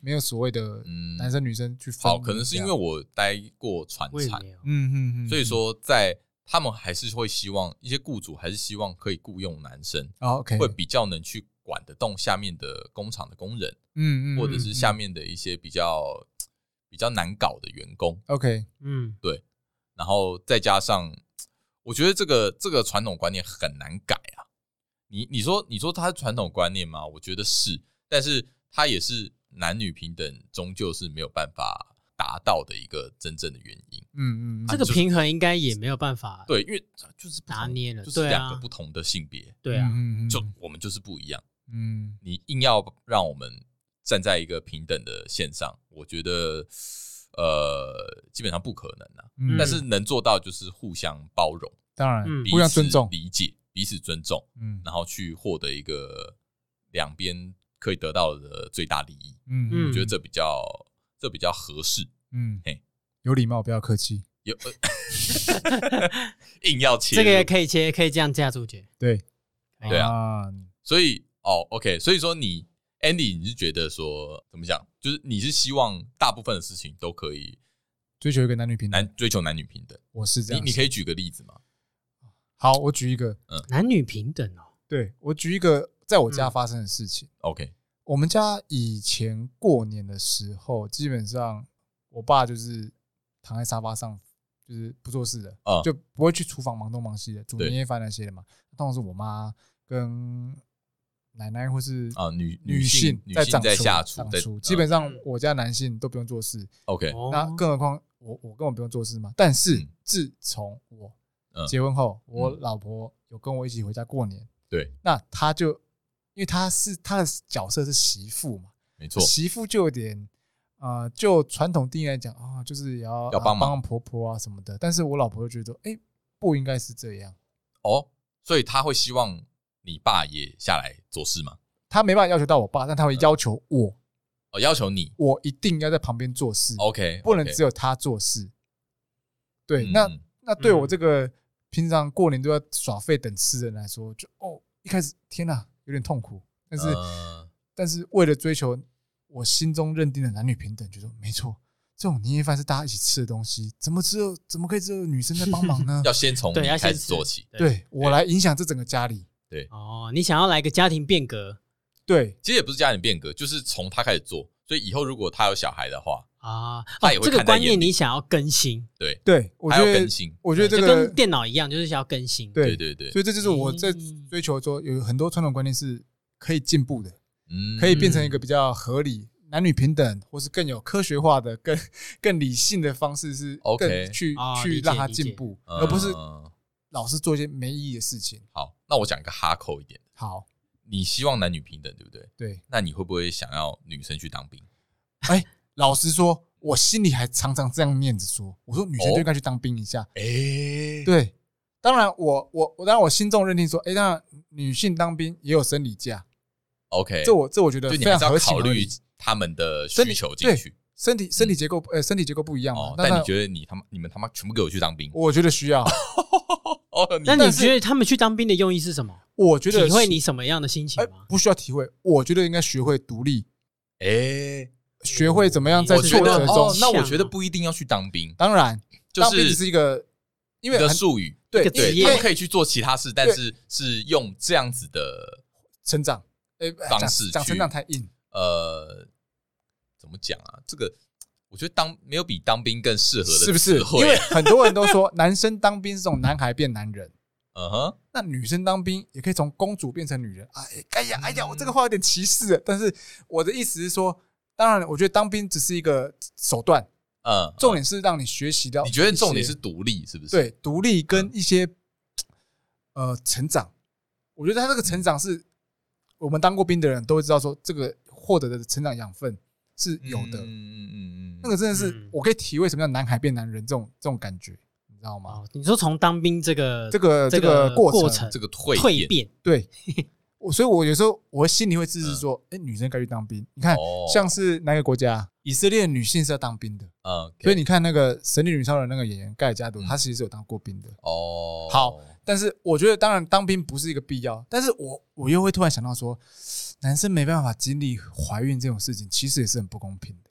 [SPEAKER 2] 没有所谓的男生女生去分。
[SPEAKER 3] 好，可能是因为我待过船产，嗯嗯嗯，所以说在他们还是会希望一些雇主还是希望可以雇佣男生，OK，会比较能去管得动下面的工厂的工人，嗯嗯，或者是下面的一些比较比较难搞的员工
[SPEAKER 2] ，OK，
[SPEAKER 3] 嗯，对，然后再加上。我觉得这个这个传统观念很难改啊！你你说你说它是传统观念吗？我觉得是，但是它也是男女平等终究是没有办法达到的一个真正的原因。
[SPEAKER 1] 嗯嗯，这个平衡应该也没有办法。
[SPEAKER 3] 对，因为就是
[SPEAKER 1] 拿捏了，
[SPEAKER 3] 就是两个不同的性别。
[SPEAKER 1] 对啊，
[SPEAKER 3] 就我们就是不一样。嗯，你硬要让我们站在一个平等的线上，我觉得。呃，基本上不可能啊，嗯、但是能做到就是互相包容，
[SPEAKER 2] 当然互相尊重、
[SPEAKER 3] 理解彼此尊重，嗯，然后去获得一个两边可以得到的最大利益，嗯，我觉得这比较这比较合适，嗯，嘿，
[SPEAKER 2] 有礼貌，不要客气，
[SPEAKER 3] 有 硬要切，
[SPEAKER 1] 这个也可以切，可以这样架住解，
[SPEAKER 2] 对，
[SPEAKER 3] 对啊，所以哦，OK，所以说你。Andy，你是觉得说怎么讲？就是你是希望大部分的事情都可以
[SPEAKER 2] 追求一个男女平等，
[SPEAKER 3] 男追求男女平等。
[SPEAKER 2] 我是这样，
[SPEAKER 3] 你你可以举个例子吗？
[SPEAKER 2] 好，我举一个，
[SPEAKER 1] 嗯，男女平等哦。
[SPEAKER 2] 对，我举一个在我家发生的事情。
[SPEAKER 3] OK，
[SPEAKER 2] 我们家以前过年的时候，基本上我爸就是躺在沙发上，就是不做事的，就不会去厨房忙东忙西的，煮年夜饭那些的嘛。通常是我妈跟。奶奶或是
[SPEAKER 3] 啊女
[SPEAKER 2] 女性
[SPEAKER 3] 在长在
[SPEAKER 2] 下
[SPEAKER 3] 厨，
[SPEAKER 2] 基本上我家男性都不用做事。
[SPEAKER 3] OK，
[SPEAKER 2] 那更何况我我根本不用做事嘛。但是自从我结婚后，我老婆有跟我一起回家过年。
[SPEAKER 3] 对，
[SPEAKER 2] 那她就因为她是她的角色是媳妇嘛，
[SPEAKER 3] 没错，
[SPEAKER 2] 媳妇就有点啊，就传统定义来讲啊，就是也要
[SPEAKER 3] 要帮忙
[SPEAKER 2] 婆婆啊什么的。但是我老婆就觉得，哎，不应该是这样
[SPEAKER 3] 哦，所以她会希望。你爸也下来做事吗？
[SPEAKER 2] 他没办法要求到我爸，但他会要求我。
[SPEAKER 3] 哦，要求你，
[SPEAKER 2] 我一定要在旁边做事。
[SPEAKER 3] OK，
[SPEAKER 2] 不能只有他做事。对，那那对我这个平常过年都要耍废等吃的人来说，就哦，一开始天哪，有点痛苦。但是，但是为了追求我心中认定的男女平等，就说没错，这种年夜饭是大家一起吃的东西，怎么只有怎么可以只有女生在帮忙呢？
[SPEAKER 3] 要先从你开始做起，
[SPEAKER 2] 对我来影响这整个家里。
[SPEAKER 3] 对
[SPEAKER 1] 哦，你想要来个家庭变革？
[SPEAKER 2] 对，
[SPEAKER 3] 其实也不是家庭变革，就是从他开始做。所以以后如果他有小孩的话
[SPEAKER 1] 啊，他也会这个观念你想要更新。
[SPEAKER 3] 对
[SPEAKER 2] 对，我觉得
[SPEAKER 3] 更新，
[SPEAKER 2] 我觉得这个
[SPEAKER 1] 跟电脑一样，就是想要更新。
[SPEAKER 3] 对对对，
[SPEAKER 2] 所以这就是我在追求说，有很多传统观念是可以进步的，嗯，可以变成一个比较合理、男女平等，或是更有科学化的、更 更理性的方式，是 OK 去去让他进步，而不是老是做一些没意义的事情。
[SPEAKER 3] 好，那我讲一个哈扣一点。
[SPEAKER 2] 好，
[SPEAKER 3] 你希望男女平等，对不对？
[SPEAKER 2] 对。
[SPEAKER 3] 那你会不会想要女生去当兵？
[SPEAKER 2] 哎，老实说，我心里还常常这样念着说，我说女生就应该去当兵一下。哎，对。当然，我我我当然我心中认定说，哎，当然女性当兵也有生理假。
[SPEAKER 3] OK，
[SPEAKER 2] 这我这我觉得非常合情合理。
[SPEAKER 3] 他们的需求进去。
[SPEAKER 2] 身体身体结构呃身体结构不一样嘛？
[SPEAKER 3] 但你觉得你他妈你们他妈全部给我去当兵？
[SPEAKER 2] 我觉得需要。
[SPEAKER 1] 那你觉得他们去当兵的用意是什么？
[SPEAKER 2] 我觉得
[SPEAKER 1] 体会你什么样的心情吗？
[SPEAKER 2] 不需要体会，我觉得应该学会独立。
[SPEAKER 3] 哎，
[SPEAKER 2] 学会怎么样在挫折中？
[SPEAKER 3] 那我觉得不一定要去当兵。
[SPEAKER 2] 当然，当兵只是一个因为
[SPEAKER 3] 的术语，
[SPEAKER 2] 对
[SPEAKER 3] 对，他们可以去做其他事，但是是用这样子的
[SPEAKER 2] 成长
[SPEAKER 3] 方式
[SPEAKER 2] 讲成长太硬。
[SPEAKER 3] 呃。怎么讲啊？这个我觉得当没有比当兵更适合的，
[SPEAKER 2] 是不是？因为很多人都说 男生当兵是从男孩变男人，嗯哼，那女生当兵也可以从公主变成女人。哎，哎呀，哎呀，我这个话有点歧视。但是我的意思是说，当然，我觉得当兵只是一个手段，嗯，重点是让你学习到。
[SPEAKER 3] 你觉得重点是独立，是不是？
[SPEAKER 2] 对，独立跟一些呃成长。我觉得他这个成长是我们当过兵的人都会知道，说这个获得的成长养分。是有的，嗯嗯嗯，那个真的是我可以体会什么叫男孩变男人这种这种感觉，你知道吗？
[SPEAKER 1] 你说从当兵这个
[SPEAKER 2] 这个这个过程，
[SPEAKER 3] 这个蜕
[SPEAKER 1] 蜕变，
[SPEAKER 2] 对，我所以，我有时候我心里会支持说，哎，女生该去当兵。你看，像是哪个国家，以色列女性是要当兵的，嗯，所以你看那个《神力女超人》那个演员盖尔加朵，她其实是有当过兵的。哦，好，但是我觉得，当然当兵不是一个必要，但是我我又会突然想到说。男生没办法经历怀孕这种事情，其实也是很不公平的。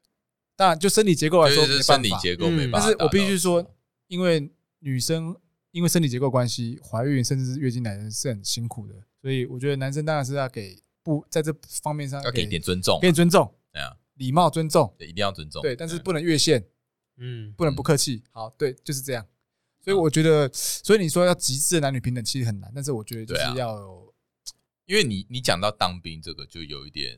[SPEAKER 2] 当然，就生理结构来说。
[SPEAKER 3] 生理结构没办法。
[SPEAKER 2] 但是我必须说，因为女生因为生理结构关系，怀孕甚至是月经来的是很辛苦的，所以我觉得男生当然是要给不在这方面上
[SPEAKER 3] 要给一点尊重，
[SPEAKER 2] 给点尊重，对啊，礼貌尊重，对
[SPEAKER 3] 一定要尊重。
[SPEAKER 2] 对，但是不能越线，嗯，不能不客气。好，对，就是这样。所以我觉得，所以你说要极致的男女平等其实很难，但是我觉得就是要有。
[SPEAKER 3] 因为你你讲到当兵这个，就有一点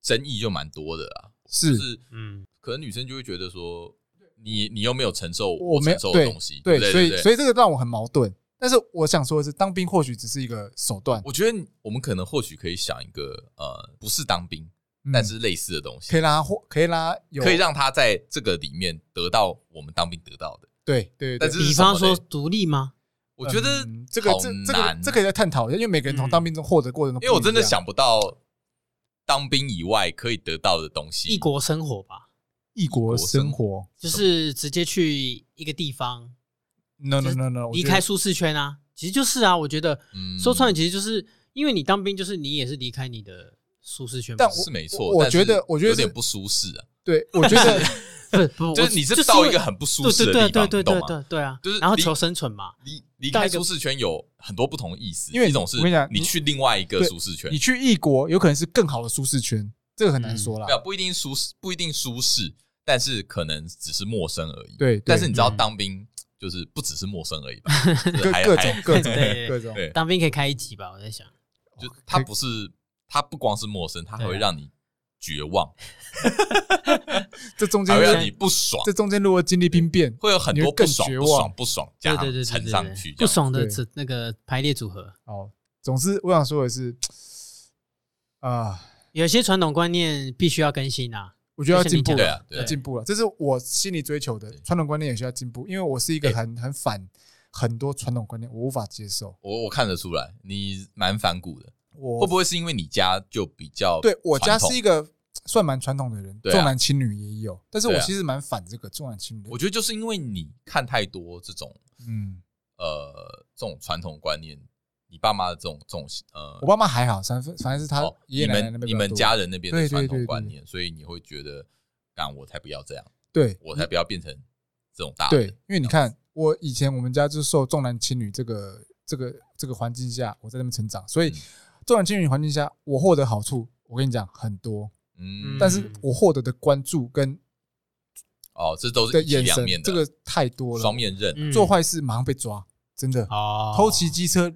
[SPEAKER 3] 争议，就蛮多的啦。
[SPEAKER 2] 是，
[SPEAKER 3] 是，嗯，可能女生就会觉得说，你你又没有承受我承受的东西，
[SPEAKER 2] 对，所以所以这个让我很矛盾。但是我想说的是，当兵或许只是一个手段。
[SPEAKER 3] 我觉得我们可能或许可以想一个呃，不是当兵，但是类似的东西，
[SPEAKER 2] 可以让他或可以让他有，
[SPEAKER 3] 可以让他在这个里面得到我们当兵得到的。
[SPEAKER 2] 对对，
[SPEAKER 1] 但是比方说独立吗？
[SPEAKER 3] 我觉得
[SPEAKER 2] 这个这这个这可以再探讨一下，因为每个人从当兵中获得过程，
[SPEAKER 3] 因为我真的想不到当兵以外可以得到的东西。
[SPEAKER 1] 异国生活吧，
[SPEAKER 2] 异国生活。
[SPEAKER 1] 就是直接去一个地方
[SPEAKER 2] ，no no no no，
[SPEAKER 1] 离开舒适圈啊，其实就是啊，我觉得说穿了，其实就是因为你当兵，就是你也是离开你的舒适圈，
[SPEAKER 2] 但
[SPEAKER 3] 是没错，
[SPEAKER 2] 我觉得我觉得
[SPEAKER 3] 有点不舒适啊，
[SPEAKER 2] 对，我觉得。
[SPEAKER 1] 不，
[SPEAKER 3] 就是你是到一个很不舒适的地方，
[SPEAKER 1] 对对对对对啊，就是然后求生存嘛。
[SPEAKER 3] 离离开舒适圈有很多不同的意思，因为一种是我跟你讲，你去另外一个舒适圈，
[SPEAKER 2] 你去异国有可能是更好的舒适圈，这个很难说啦。
[SPEAKER 3] 没有，不一定舒适，不一定舒适，但是可能只是陌生而已。
[SPEAKER 2] 对，
[SPEAKER 3] 但是你知道当兵就是不只是陌生而已吧？
[SPEAKER 2] 各各种各种 各种，
[SPEAKER 1] 当兵可以开一集吧？我在想，
[SPEAKER 3] 就他不是他不光是陌生，他还会让你。绝望，
[SPEAKER 2] 这中间
[SPEAKER 3] 会让你不爽。
[SPEAKER 2] 这中间如果经历兵变，
[SPEAKER 3] 会有很多不爽、不爽、不爽，加乘上去，
[SPEAKER 1] 不爽的这那个排列组合。
[SPEAKER 2] 哦，总之我想说的是，啊，
[SPEAKER 1] 有些传统观念必须要更新啊，
[SPEAKER 2] 我觉得要进步了，要进步了，这是我心里追求的。传统观念也需要进步，因为我是一个很很反很多传统观念，我无法接受。
[SPEAKER 3] 我我看得出来，你蛮反骨的。我会不会是因为你家就比较
[SPEAKER 2] 对，我家是一个算蛮传统的人，重男轻女也有，但是我其实蛮反这个重男轻女。
[SPEAKER 3] 我觉得就是因为你看太多这种，嗯，呃，这种传统观念，你爸妈的这种这种呃，
[SPEAKER 2] 我爸妈还好，反正反正是他爷爷奶奶那边，
[SPEAKER 3] 你们家人那边的传统观念，所以你会觉得，干我才不要这样，
[SPEAKER 2] 对
[SPEAKER 3] 我才不要变成这种大
[SPEAKER 2] 对，因为你看我以前我们家就受重男轻女这个这个这个环境下，我在那边成长，所以。重男轻女环境下，我获得好处，我跟你讲很多，嗯，但是我获得的关注跟
[SPEAKER 3] 哦，这都是两面
[SPEAKER 2] 的，这个太多了，
[SPEAKER 3] 双面刃，
[SPEAKER 2] 做坏事马上被抓，真的，偷骑机车，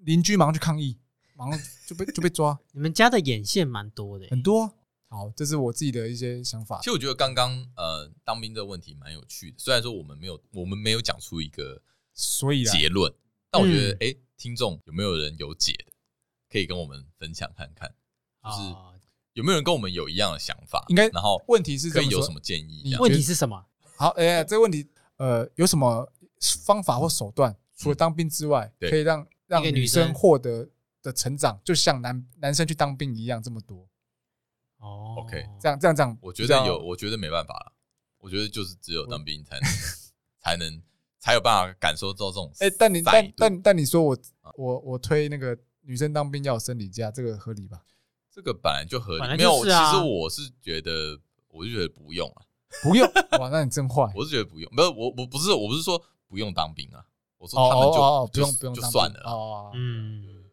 [SPEAKER 2] 邻居马上去抗议，马上就被就被抓。
[SPEAKER 1] 你们家的眼线蛮多的，
[SPEAKER 2] 很多。好，这是我自己的一些想法。
[SPEAKER 3] 其实我觉得刚刚呃，当兵这个问题蛮有趣的，虽然说我们没有我们没有讲出一个
[SPEAKER 2] 所以
[SPEAKER 3] 结论，但我觉得哎，听众有没有人有解的？可以跟我们分享看看，就是有没有人跟我们有一样的想法？应该，然后问题是可以有什么建议？
[SPEAKER 1] 问题是什么？
[SPEAKER 2] 好，哎，这个问题，呃，有什么方法或手段，除了当兵之外，可以让让女生获得的成长，就像男男生去当兵一样这么多？
[SPEAKER 3] 哦，OK，
[SPEAKER 2] 这样这样这样，
[SPEAKER 3] 我觉得有，我觉得没办法了。我觉得就是只有当兵才能 才能才有办法感受到这种。哎，
[SPEAKER 2] 但你但但但你说我我我推那个女生当兵要有生理假，这个合理吧？
[SPEAKER 3] 这个本来就合理，没有。其实我是觉得，我就觉得不用啊，
[SPEAKER 2] 不用。哇，那你真坏。
[SPEAKER 3] 我是觉得不用，没有我我不是我不是说不用当兵啊，我说他们就
[SPEAKER 2] 不用不用
[SPEAKER 3] 就算了
[SPEAKER 2] 哦，
[SPEAKER 3] 嗯，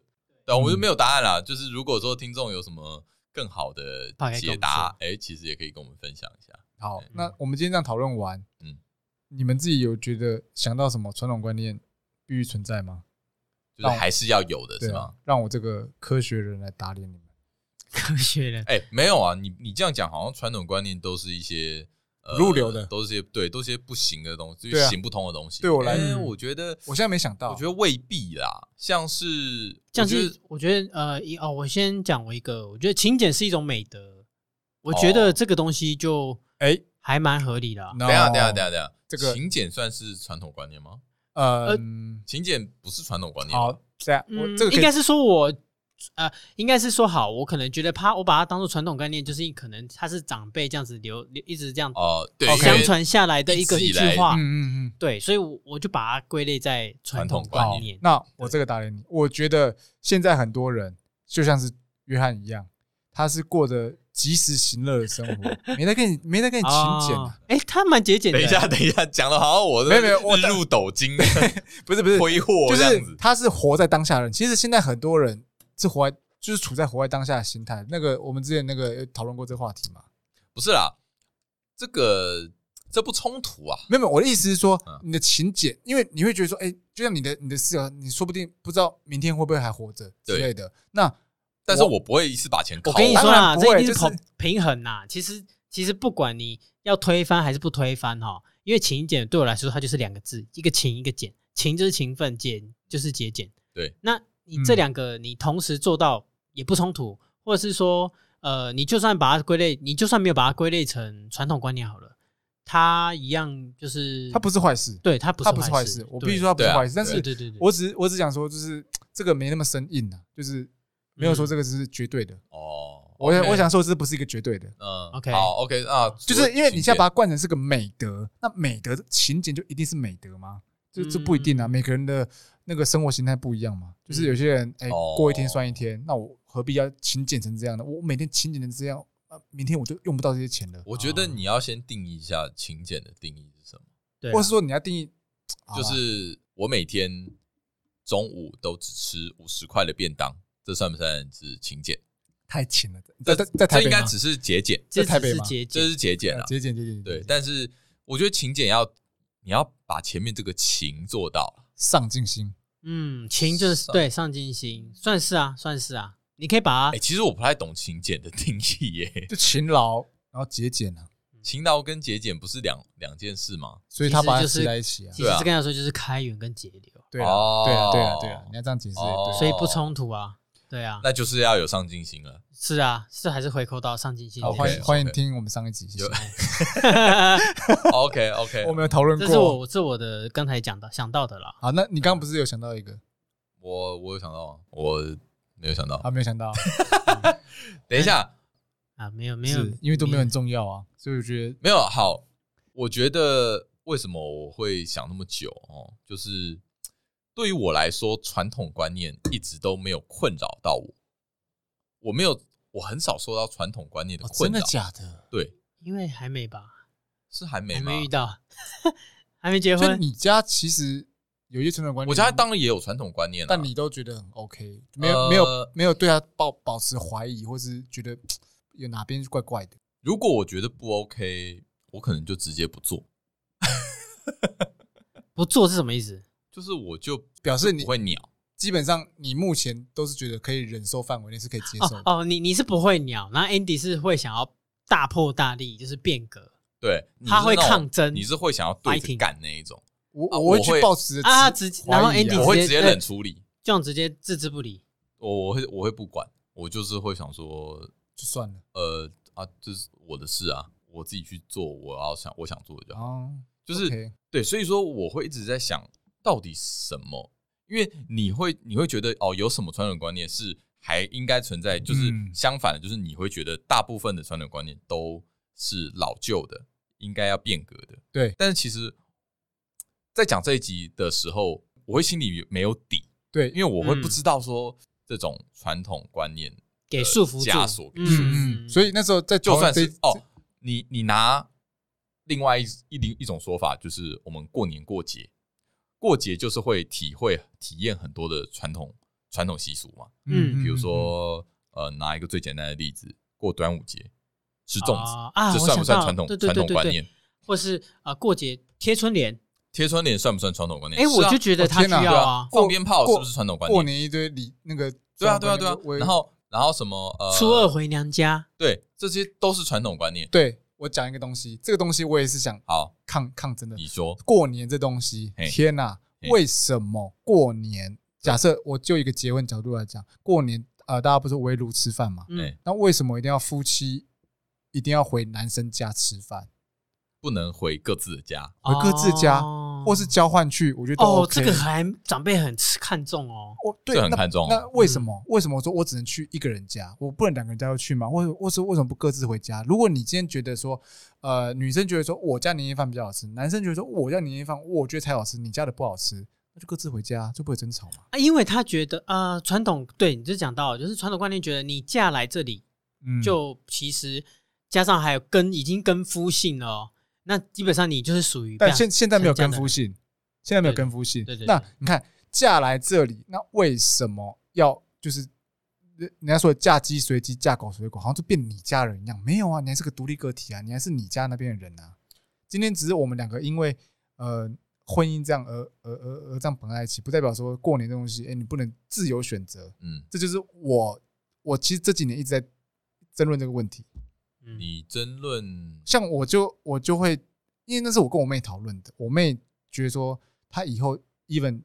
[SPEAKER 3] 对，我就没有答案了。就是如果说听众有什么更好的解答，哎，其实也可以跟我们分享一下。
[SPEAKER 2] 好，那我们今天这样讨论完，嗯，你们自己有觉得想到什么传统观念必须存在吗？
[SPEAKER 3] 就是还是要有的是吗？
[SPEAKER 2] 让我这个科学人来打脸你们。
[SPEAKER 1] 科学人，
[SPEAKER 3] 哎，没有啊，你你这样讲，好像传统观念都是一些
[SPEAKER 2] 入流的，
[SPEAKER 3] 都是些对，都是些不行的东西，就是行不通的东西。
[SPEAKER 2] 对我来
[SPEAKER 3] 说，我觉得
[SPEAKER 2] 我现在没想到，
[SPEAKER 3] 我觉得未必啦，像是
[SPEAKER 1] 像是我觉得呃，一哦，我先讲我一个，我觉得勤俭是一种美德，我觉得这个东西就哎还蛮合理的。
[SPEAKER 3] 等下等下等下等下，这个勤俭算是传统观念吗？呃，勤俭不是传统观念。
[SPEAKER 2] 好，这样我这个
[SPEAKER 1] 应该是说我。呃，应该是说好，我可能觉得他，我把它当做传统概念，就是可能他是长辈这样子留，一直这样
[SPEAKER 3] 哦，对，
[SPEAKER 1] 相传下来的一个一句话，
[SPEAKER 2] 嗯嗯嗯，
[SPEAKER 1] 对，所以我我就把它归类在传统观念。
[SPEAKER 2] 那我这个打脸你，我觉得现在很多人就像是约翰一样，他是过着及时行乐的生活，没在跟你没在跟你勤俭。
[SPEAKER 1] 哎，他蛮节俭的。
[SPEAKER 3] 等一下，等一下，讲的好像我没有没有日入斗金，
[SPEAKER 2] 不是不是
[SPEAKER 3] 挥霍，
[SPEAKER 2] 就是他是活在当下的人。其实现在很多人。是活在，就是处在活在当下的心态。那个，我们之前那个讨论过这个话题嘛？
[SPEAKER 3] 不是啦，这个这不冲突啊。
[SPEAKER 2] 没有没有，我的意思是说，你的勤俭，因为你会觉得说，哎，就像你的你的室友，你说不定不知道明天会不会还活着之类的。那，
[SPEAKER 3] 但是我不会一次把钱掏。
[SPEAKER 1] 我跟你说啊，这一定是平平衡呐。其实其实不管你要推翻还是不推翻哈，因为勤俭对我来说，它就是两个字，一个勤一个俭。勤就是勤奋，俭就是节俭。
[SPEAKER 3] 对，
[SPEAKER 1] 那。你这两个你同时做到也不冲突，或者是说，呃，你就算把它归类，你就算没有把它归类成传统观念好了，它一样就是
[SPEAKER 2] 它不是坏事，
[SPEAKER 1] 对，它不是坏
[SPEAKER 2] 事。我必须说它不是坏事，但是，对对对，我只我只想说，就是这个没那么生硬啊，就是没有说这个是绝对的哦。我我想说，这不是一个绝对的。
[SPEAKER 3] 嗯，OK，好，OK 啊，
[SPEAKER 2] 就是因为你现在把它灌成是个美德，那美德勤俭就一定是美德吗？这这不一定啊，每个人的。那个生活形态不一样嘛，就是有些人哎，过一天算一天，那我何必要勤俭成这样呢？我每天勤俭成这样，啊，明天我就用不到这些钱了。
[SPEAKER 3] 我觉得你要先定义一下勤俭的定义是什么，
[SPEAKER 2] 对，或是说你要定义，
[SPEAKER 3] 就是我每天中午都只吃五十块的便当，这算不算是勤俭？
[SPEAKER 2] 太勤了，在在在台北
[SPEAKER 3] 这应该只是节俭，
[SPEAKER 1] 这
[SPEAKER 2] 台北吗？
[SPEAKER 3] 这是节俭啊，
[SPEAKER 2] 节俭节俭。
[SPEAKER 3] 对，但是我觉得勤俭要你要把前面这个勤做到。
[SPEAKER 2] 上进心，
[SPEAKER 1] 嗯，勤就是对上进心，算是啊，算是啊，你可以把它。
[SPEAKER 3] 哎，其实我不太懂勤俭的定义耶，
[SPEAKER 2] 就勤劳然后节俭啊，
[SPEAKER 3] 勤劳跟节俭不是两两件事吗？
[SPEAKER 2] 所以他把它合在一起啊。
[SPEAKER 1] 其实跟他说就是开源跟节流，
[SPEAKER 2] 对啊，对啊，对啊，对啊，你要这样解释，
[SPEAKER 1] 所以不冲突啊，对啊，
[SPEAKER 3] 那就是要有上进心了。
[SPEAKER 1] 是啊，是还是回扣到上进心。
[SPEAKER 2] 好，欢迎欢迎听我们上一集。
[SPEAKER 3] OK OK，
[SPEAKER 2] 我们有讨论过。
[SPEAKER 1] 这是我是我的刚才讲的想到的啦。
[SPEAKER 2] 好，那你刚刚不是有想到一个？
[SPEAKER 3] 我我有想到，我没有想到。
[SPEAKER 2] 啊，没有想到。
[SPEAKER 3] 等一下
[SPEAKER 1] 啊，没有没有，
[SPEAKER 2] 因为都没有很重要啊，所以我觉得
[SPEAKER 3] 没有好。我觉得为什么我会想那么久哦？就是对于我来说，传统观念一直都没有困扰到我。我没有，我很少受到传统观念的困扰。真的
[SPEAKER 2] 假的？
[SPEAKER 3] 对，
[SPEAKER 1] 因为还没吧？
[SPEAKER 3] 是还没吗？
[SPEAKER 1] 还没遇到，还没结婚。
[SPEAKER 2] 你家其实有一些传统观念，
[SPEAKER 3] 我家当然也有传统观念，
[SPEAKER 2] 但你都觉得很 OK，没有没有没有对他抱保持怀疑，或是觉得有哪边怪怪的。
[SPEAKER 3] 如果我觉得不 OK，我可能就直接不做。
[SPEAKER 1] 不做是什么意思？
[SPEAKER 3] 就是我就
[SPEAKER 2] 表示你
[SPEAKER 3] 不会鸟。
[SPEAKER 2] 基本上你目前都是觉得可以忍受范围内是可以接受的
[SPEAKER 1] 哦。哦，你你是不会鸟，然后 Andy 是会想要大破大立，就是变革。
[SPEAKER 3] 对，
[SPEAKER 1] 他会抗争，
[SPEAKER 3] 你是会想要对着干那一种。
[SPEAKER 2] 我我会去抱持
[SPEAKER 1] 啊，直然后 Andy
[SPEAKER 3] 我会直接冷处理，
[SPEAKER 1] 这样直接置之不理。
[SPEAKER 3] 我我会我会不管，我就是会想说
[SPEAKER 2] 就算了。
[SPEAKER 3] 呃啊，这是我的事啊，我自己去做，我要想我想做的就好。就是对，所以说我会一直在想到底什么。因为你会你会觉得哦，有什么传统观念是还应该存在，就是相反的，就是你会觉得大部分的传统观念都是老旧的，应该要变革的。
[SPEAKER 2] 对，
[SPEAKER 3] 但是其实，在讲这一集的时候，我会心里没有底。
[SPEAKER 2] 对，
[SPEAKER 3] 因为我会不知道说这种传统观念
[SPEAKER 1] 给束缚
[SPEAKER 3] 枷锁，嗯。
[SPEAKER 2] 嗯，所以那时候在
[SPEAKER 3] 就算是哦，你你拿另外一一一种说法，就是我们过年过节，过节就是会体会体验很多的传统。传统习俗嘛，嗯，比如说，呃，拿一个最简单的例子，过端午节吃粽子啊，这算不算传统传统观念？
[SPEAKER 1] 或是啊，过节贴春联，
[SPEAKER 3] 贴春联算不算传统观念？
[SPEAKER 1] 哎，我就觉得它需要啊，
[SPEAKER 3] 放鞭炮是不是传统观念？
[SPEAKER 2] 过年一堆礼那个，
[SPEAKER 3] 对啊，对啊，对啊。然后，然后什么？呃，
[SPEAKER 1] 初二回娘家，
[SPEAKER 3] 对，这些都是传统观念。
[SPEAKER 2] 对，我讲一个东西，这个东西我也是想
[SPEAKER 3] 好
[SPEAKER 2] 抗抗争的。
[SPEAKER 3] 你说
[SPEAKER 2] 过年这东西，天哪，为什么过年？假设我就一个结婚角度来讲，过年呃，大家不是围炉吃饭嘛？嗯，那为什么一定要夫妻一定要回男生家吃饭，
[SPEAKER 3] 不能回各自的家？
[SPEAKER 2] 回各自的家，或是交换去？我觉得哦，
[SPEAKER 1] 这个还长辈很看重哦。
[SPEAKER 2] 我对
[SPEAKER 3] 很看重。
[SPEAKER 2] 那为什么？为什么我说我只能去一个人家，我不能两个人家都去吗？或或是为什么不各自回家？如果你今天觉得说，呃，女生觉得说我家年夜饭比较好吃，男生觉得说我家年夜饭我觉得才好吃，你家的不好吃。那就各自回家，就不会争吵嘛。
[SPEAKER 1] 啊，因为他觉得啊，传统对你就讲到，就是传统观念觉得你嫁来这里，嗯，就其实加上还有跟已经跟夫姓了，哦，那基本上你就是属于。
[SPEAKER 2] 但现现在没有跟夫姓，现在没有跟夫姓。对对。那你看嫁来这里，那为什么要就是人人家说嫁鸡随鸡，嫁狗随狗，好像就变你家人一样？没有啊，你还是个独立个体啊，你还是你家那边的人啊。今天只是我们两个因为呃。婚姻这样而而而而这样绑在一起，不代表说过年这东西，哎，你不能自由选择。嗯，这就是我我其实这几年一直在争论这个问题。
[SPEAKER 3] 你争论，
[SPEAKER 2] 像我就我就会，因为那是我跟我妹讨论的。我妹觉得说，她以后 even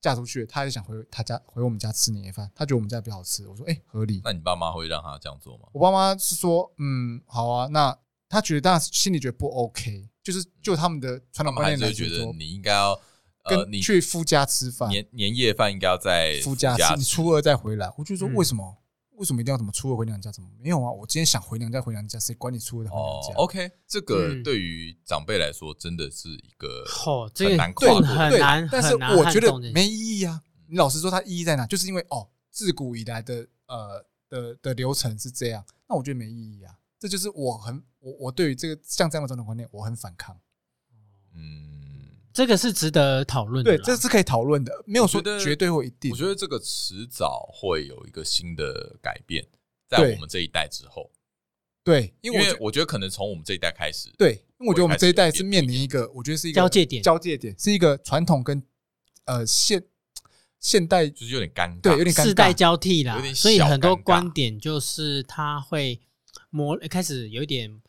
[SPEAKER 2] 嫁出去，她也想回她家回我们家吃年夜饭。她觉得我们家比较好吃。我说，哎，合理。
[SPEAKER 3] 那你爸妈会让她这样做吗？
[SPEAKER 2] 我爸妈是说，嗯，好啊。那她觉得，但心里觉得不 OK。就是就他们的传统观念来，觉得
[SPEAKER 3] 你应该要
[SPEAKER 2] 跟你去夫家吃饭，
[SPEAKER 3] 年年夜饭应该要在
[SPEAKER 2] 夫家吃，你初二再回来。我就说为什么？为什么一定要怎么初二回娘家？怎么没有啊？我今天想回娘家回娘家，谁管你初二回娘家
[SPEAKER 3] ？OK，这个对于长辈来说真的是一个
[SPEAKER 1] 哦，
[SPEAKER 3] 很难跨过，
[SPEAKER 1] 很难。
[SPEAKER 2] 但是我觉得没意义啊。你老实说，它意义在哪？就是因为哦，自古以来的呃的的流程是这样，那我觉得没意义啊。这就是我很我我对于这个像这样的传统观念，我很反抗。
[SPEAKER 1] 嗯，这个是值得讨论的。
[SPEAKER 2] 对，这是可以讨论的，没有说绝对会一定。
[SPEAKER 3] 我觉得这个迟早会有一个新的改变，在我们这一代之后。
[SPEAKER 2] 对，
[SPEAKER 3] 因为我觉得可能从我们这一代开始。
[SPEAKER 2] 对，因为我觉得我们这一代是面临一个，我觉得是一个
[SPEAKER 1] 交界点，
[SPEAKER 2] 交界点是一个传统跟呃现现代，
[SPEAKER 3] 就是有点尴尬，
[SPEAKER 2] 对，有点
[SPEAKER 1] 世代交替啦，所以很多观点就是他会磨，开始有一点。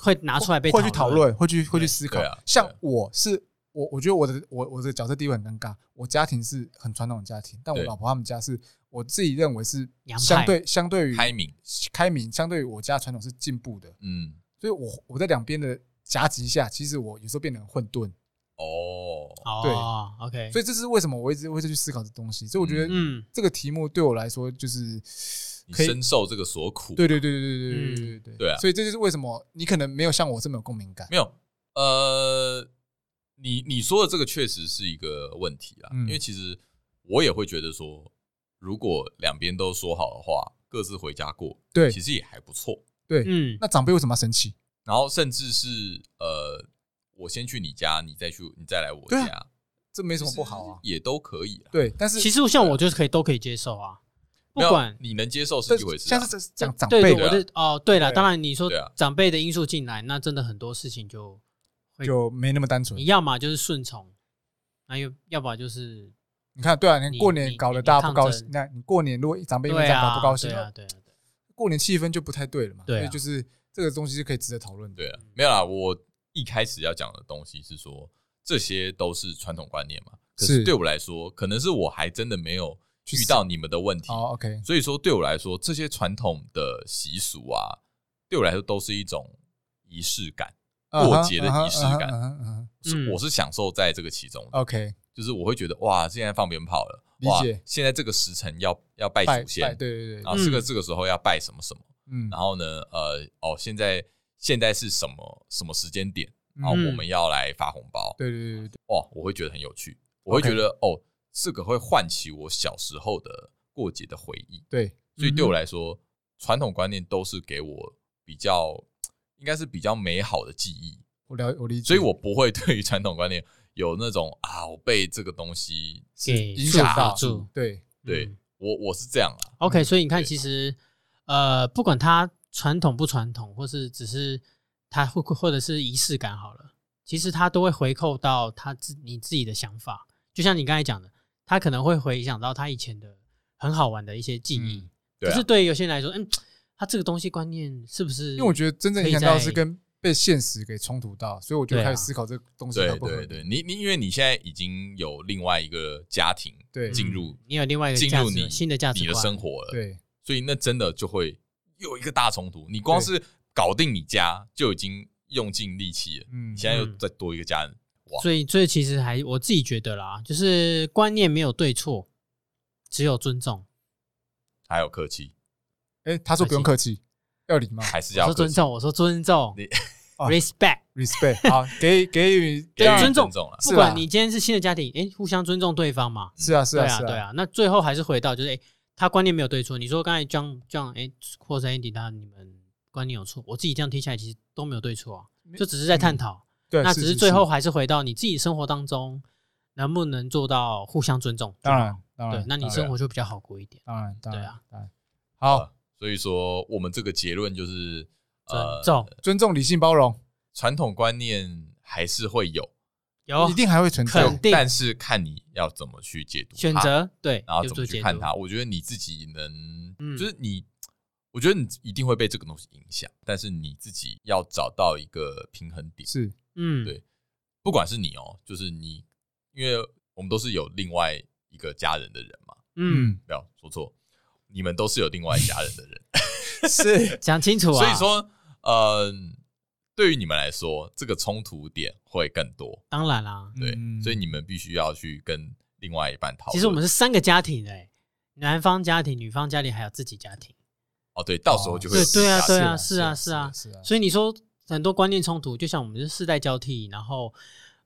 [SPEAKER 1] 会拿出来被
[SPEAKER 2] 会去讨论，会去会去思考。像我是我，我觉得我的我我的角色地位很尴尬。我家庭是很传统的家庭，但我老婆他们家是我自己认为是相对相对于
[SPEAKER 3] 开明
[SPEAKER 2] 开明，相对于我家传统是进步的。嗯，所以我我在两边的夹击下，其实我有时候变得很混沌。
[SPEAKER 3] 哦，
[SPEAKER 2] 对
[SPEAKER 1] ，OK。
[SPEAKER 2] 所以这是为什么我一直会去思考这东西。所以我觉得，嗯，这个题目对我来说就是。
[SPEAKER 3] 你深受这个所苦，
[SPEAKER 2] 对对对对对对对对对
[SPEAKER 3] 对啊！
[SPEAKER 2] 所以这就是为什么你可能没有像我这么有共鸣感。
[SPEAKER 3] 没有，呃，你你说的这个确实是一个问题啊，因为其实我也会觉得说，如果两边都说好的话，各自回家过，对，其实也还不错。
[SPEAKER 2] 对，嗯，那长辈为什么要生气？
[SPEAKER 3] 然后甚至是呃，我先去你家，你再去，你再来我家，
[SPEAKER 2] 这没什么不好啊，
[SPEAKER 3] 也都可以
[SPEAKER 2] 啊。对，但是
[SPEAKER 1] 其实像我就是可以都可以接受啊。不管
[SPEAKER 3] 你能接受是一回事，
[SPEAKER 2] 像是讲长辈
[SPEAKER 1] 的哦，对了，当然你说长辈的因素进来，那真的很多事情就
[SPEAKER 2] 就没那么单纯。
[SPEAKER 1] 你要么就是顺从，那又要不然就是
[SPEAKER 2] 你看，对啊，你过年搞得大家不高兴，那你过年如果长辈因为这样搞不高兴，对啊，对啊，过年气氛就不太对了嘛。所以就是这个东西是可以值得讨论。
[SPEAKER 3] 对啊，没有啦，我一开始要讲的东西是说，这些都是传统观念嘛。可是对我来说，可能是我还真的没有。遇到你们的问题
[SPEAKER 2] ，OK，
[SPEAKER 3] 所以说对我来说，这些传统的习俗啊，对我来说都是一种仪式感，过节的仪式感。是，我是享受在这个其中的。
[SPEAKER 2] OK，
[SPEAKER 3] 就是我会觉得哇，现在放鞭炮了，理解。现在这个时辰要要拜祖先，
[SPEAKER 2] 对对对，
[SPEAKER 3] 然后这个这个时候要拜什么什么，嗯，然后呢，呃，哦，现在现在是什么什么时间点？然后我们要来发红包，
[SPEAKER 2] 对对对对，
[SPEAKER 3] 哇，我会觉得很有趣，我会觉得哦，这个会唤起我小时候的过节的回忆，
[SPEAKER 2] 对，
[SPEAKER 3] 所以对我来说，传统观念都是给我比较，应该是比较美好的记忆。
[SPEAKER 2] 我了，我理解，
[SPEAKER 3] 所以我不会对于传统观念有那种啊，我被这个东西
[SPEAKER 1] 给影响住。
[SPEAKER 2] 对，
[SPEAKER 3] 对我我是这样啊。
[SPEAKER 1] OK，所以你看，其实呃，不管它传统不传统，或是只是。它会或者是仪式感好了，其实它都会回扣到他自你自己的想法，就像你刚才讲的，他可能会回想到他以前的很好玩的一些记忆。可是对于有些人来说，嗯，他这个东西观念是不是？
[SPEAKER 2] 因为我觉得真正影响到是跟被现实给冲突到，所以我就开始思考这个东西。
[SPEAKER 3] 对对对，你你因为你现在已经有另外一个家庭，对，进入
[SPEAKER 1] 你有另外一个进入你新的价值
[SPEAKER 3] 你的生活了，对，所以那真的就会有一个大冲突。你光是。搞定你家就已经用尽力气了，嗯，现在又再多一个家人，哇！
[SPEAKER 1] 所以，所以其实还我自己觉得啦，就是观念没有对错，只有尊重，
[SPEAKER 3] 还有客气。
[SPEAKER 2] 哎，他说不用客气，要礼貌，
[SPEAKER 3] 还是要
[SPEAKER 1] 说尊重？我说尊重，respect，respect，
[SPEAKER 2] 好，给给予
[SPEAKER 1] 给予尊重了。不管你今天是新的家庭，哎，互相尊重对方嘛。
[SPEAKER 2] 是啊，是啊，
[SPEAKER 1] 对啊，对啊。那最后还是回到就是，哎，他观念没有对错。你说刚才这样这样，哎，或者 Andy 他你们。观念有错，我自己这样听下来，其实都没有对错啊，就只是在探讨。对，那只是最后还是回到你自己生活当中能不能做到互相尊重。
[SPEAKER 2] 当然，当然，
[SPEAKER 1] 对，那你生活就比较好过一点。
[SPEAKER 2] 当然，对
[SPEAKER 1] 啊，
[SPEAKER 2] 好。
[SPEAKER 3] 所以说，我们这个结论就是
[SPEAKER 1] 尊重、
[SPEAKER 2] 尊重、理性、包容。
[SPEAKER 3] 传统观念还是会有，
[SPEAKER 2] 有，一定还会存在，
[SPEAKER 3] 但是看你要怎么去解读、
[SPEAKER 1] 选择，对，
[SPEAKER 3] 然后怎么去看它。我觉得你自己能，就是你。我觉得你一定会被这个东西影响，但是你自己要找到一个平衡点。
[SPEAKER 2] 是，
[SPEAKER 1] 嗯，
[SPEAKER 3] 对，不管是你哦，就是你，因为我们都是有另外一个家人的人嘛。嗯，不要说错，你们都是有另外一家人的人。
[SPEAKER 2] 是，
[SPEAKER 1] 讲清楚啊。
[SPEAKER 3] 所以说，呃，对于你们来说，这个冲突点会更多。
[SPEAKER 1] 当然啦，
[SPEAKER 3] 对，所以你们必须要去跟另外一半讨论。
[SPEAKER 1] 其实我们是三个家庭诶，男方家庭、女方家庭还有自己家庭。
[SPEAKER 3] 哦，对，到时候就会
[SPEAKER 1] 对对啊，对啊，是啊，是啊，是啊。所以你说很多观念冲突，就像我们是世代交替，然后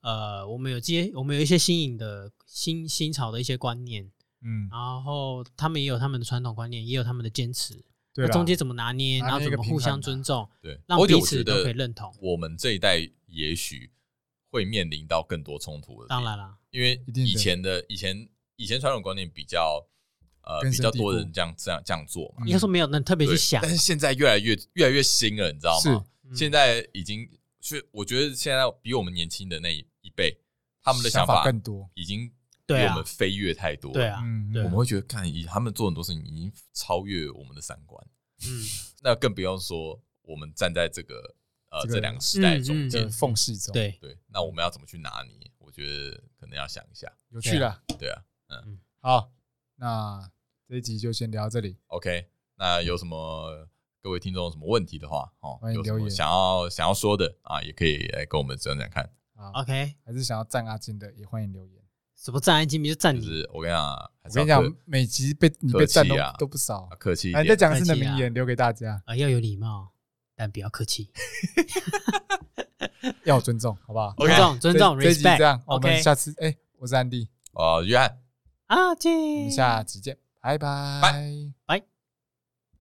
[SPEAKER 1] 呃，我们有接，我们有一些新颖的新新潮的一些观念，嗯，然后他们也有他们的传统观念，也有他们的坚持，对中间怎么拿捏，然后怎么互相尊重，
[SPEAKER 3] 对，
[SPEAKER 1] 让彼此都可以认同。
[SPEAKER 3] 我们这一代也许会面临到更多冲突的，
[SPEAKER 1] 当然了，
[SPEAKER 3] 因为以前的以前以前传统观念比较。呃，比较多人这样这样这样做嘛，
[SPEAKER 1] 应该说没有那特别去想，
[SPEAKER 3] 但是现在越来越越来越新了，你知道吗？现在已经，是我觉得现在比我们年轻的那一辈，他们的想法更多，已经比我们飞跃太多。
[SPEAKER 1] 对啊，
[SPEAKER 3] 我们会觉得看，以他们做很多事情已经超越我们的三观。嗯，那更不用说我们站在这个呃这两个时代中间
[SPEAKER 2] 缝隙中，
[SPEAKER 1] 对
[SPEAKER 3] 对，那我们要怎么去拿捏？我觉得可能要想一下，
[SPEAKER 2] 有趣的，
[SPEAKER 3] 对啊，嗯，
[SPEAKER 2] 好。那这一集就先聊到这里。
[SPEAKER 3] OK，那有什么各位听众有什么问题的话，哦，欢迎留言。想要想要说的啊，也可以来跟我们讲讲看。
[SPEAKER 1] OK，
[SPEAKER 2] 还是想要赞阿金的，也欢迎留言。
[SPEAKER 1] 什么赞安吉米就赞你。
[SPEAKER 3] 我跟你讲，
[SPEAKER 2] 我跟你讲，每集被你被赞都都不少。
[SPEAKER 3] 客气。
[SPEAKER 2] 来，再讲一次的名言留给大家
[SPEAKER 1] 啊，要有礼貌，但不要客气。
[SPEAKER 2] 要尊重，好不好？
[SPEAKER 1] 尊重，尊重，respect。
[SPEAKER 2] 这样，我们下次哎，我是安迪，
[SPEAKER 3] 哦，约翰。
[SPEAKER 1] 阿进，
[SPEAKER 2] 我们下集见，拜拜，
[SPEAKER 1] 拜拜。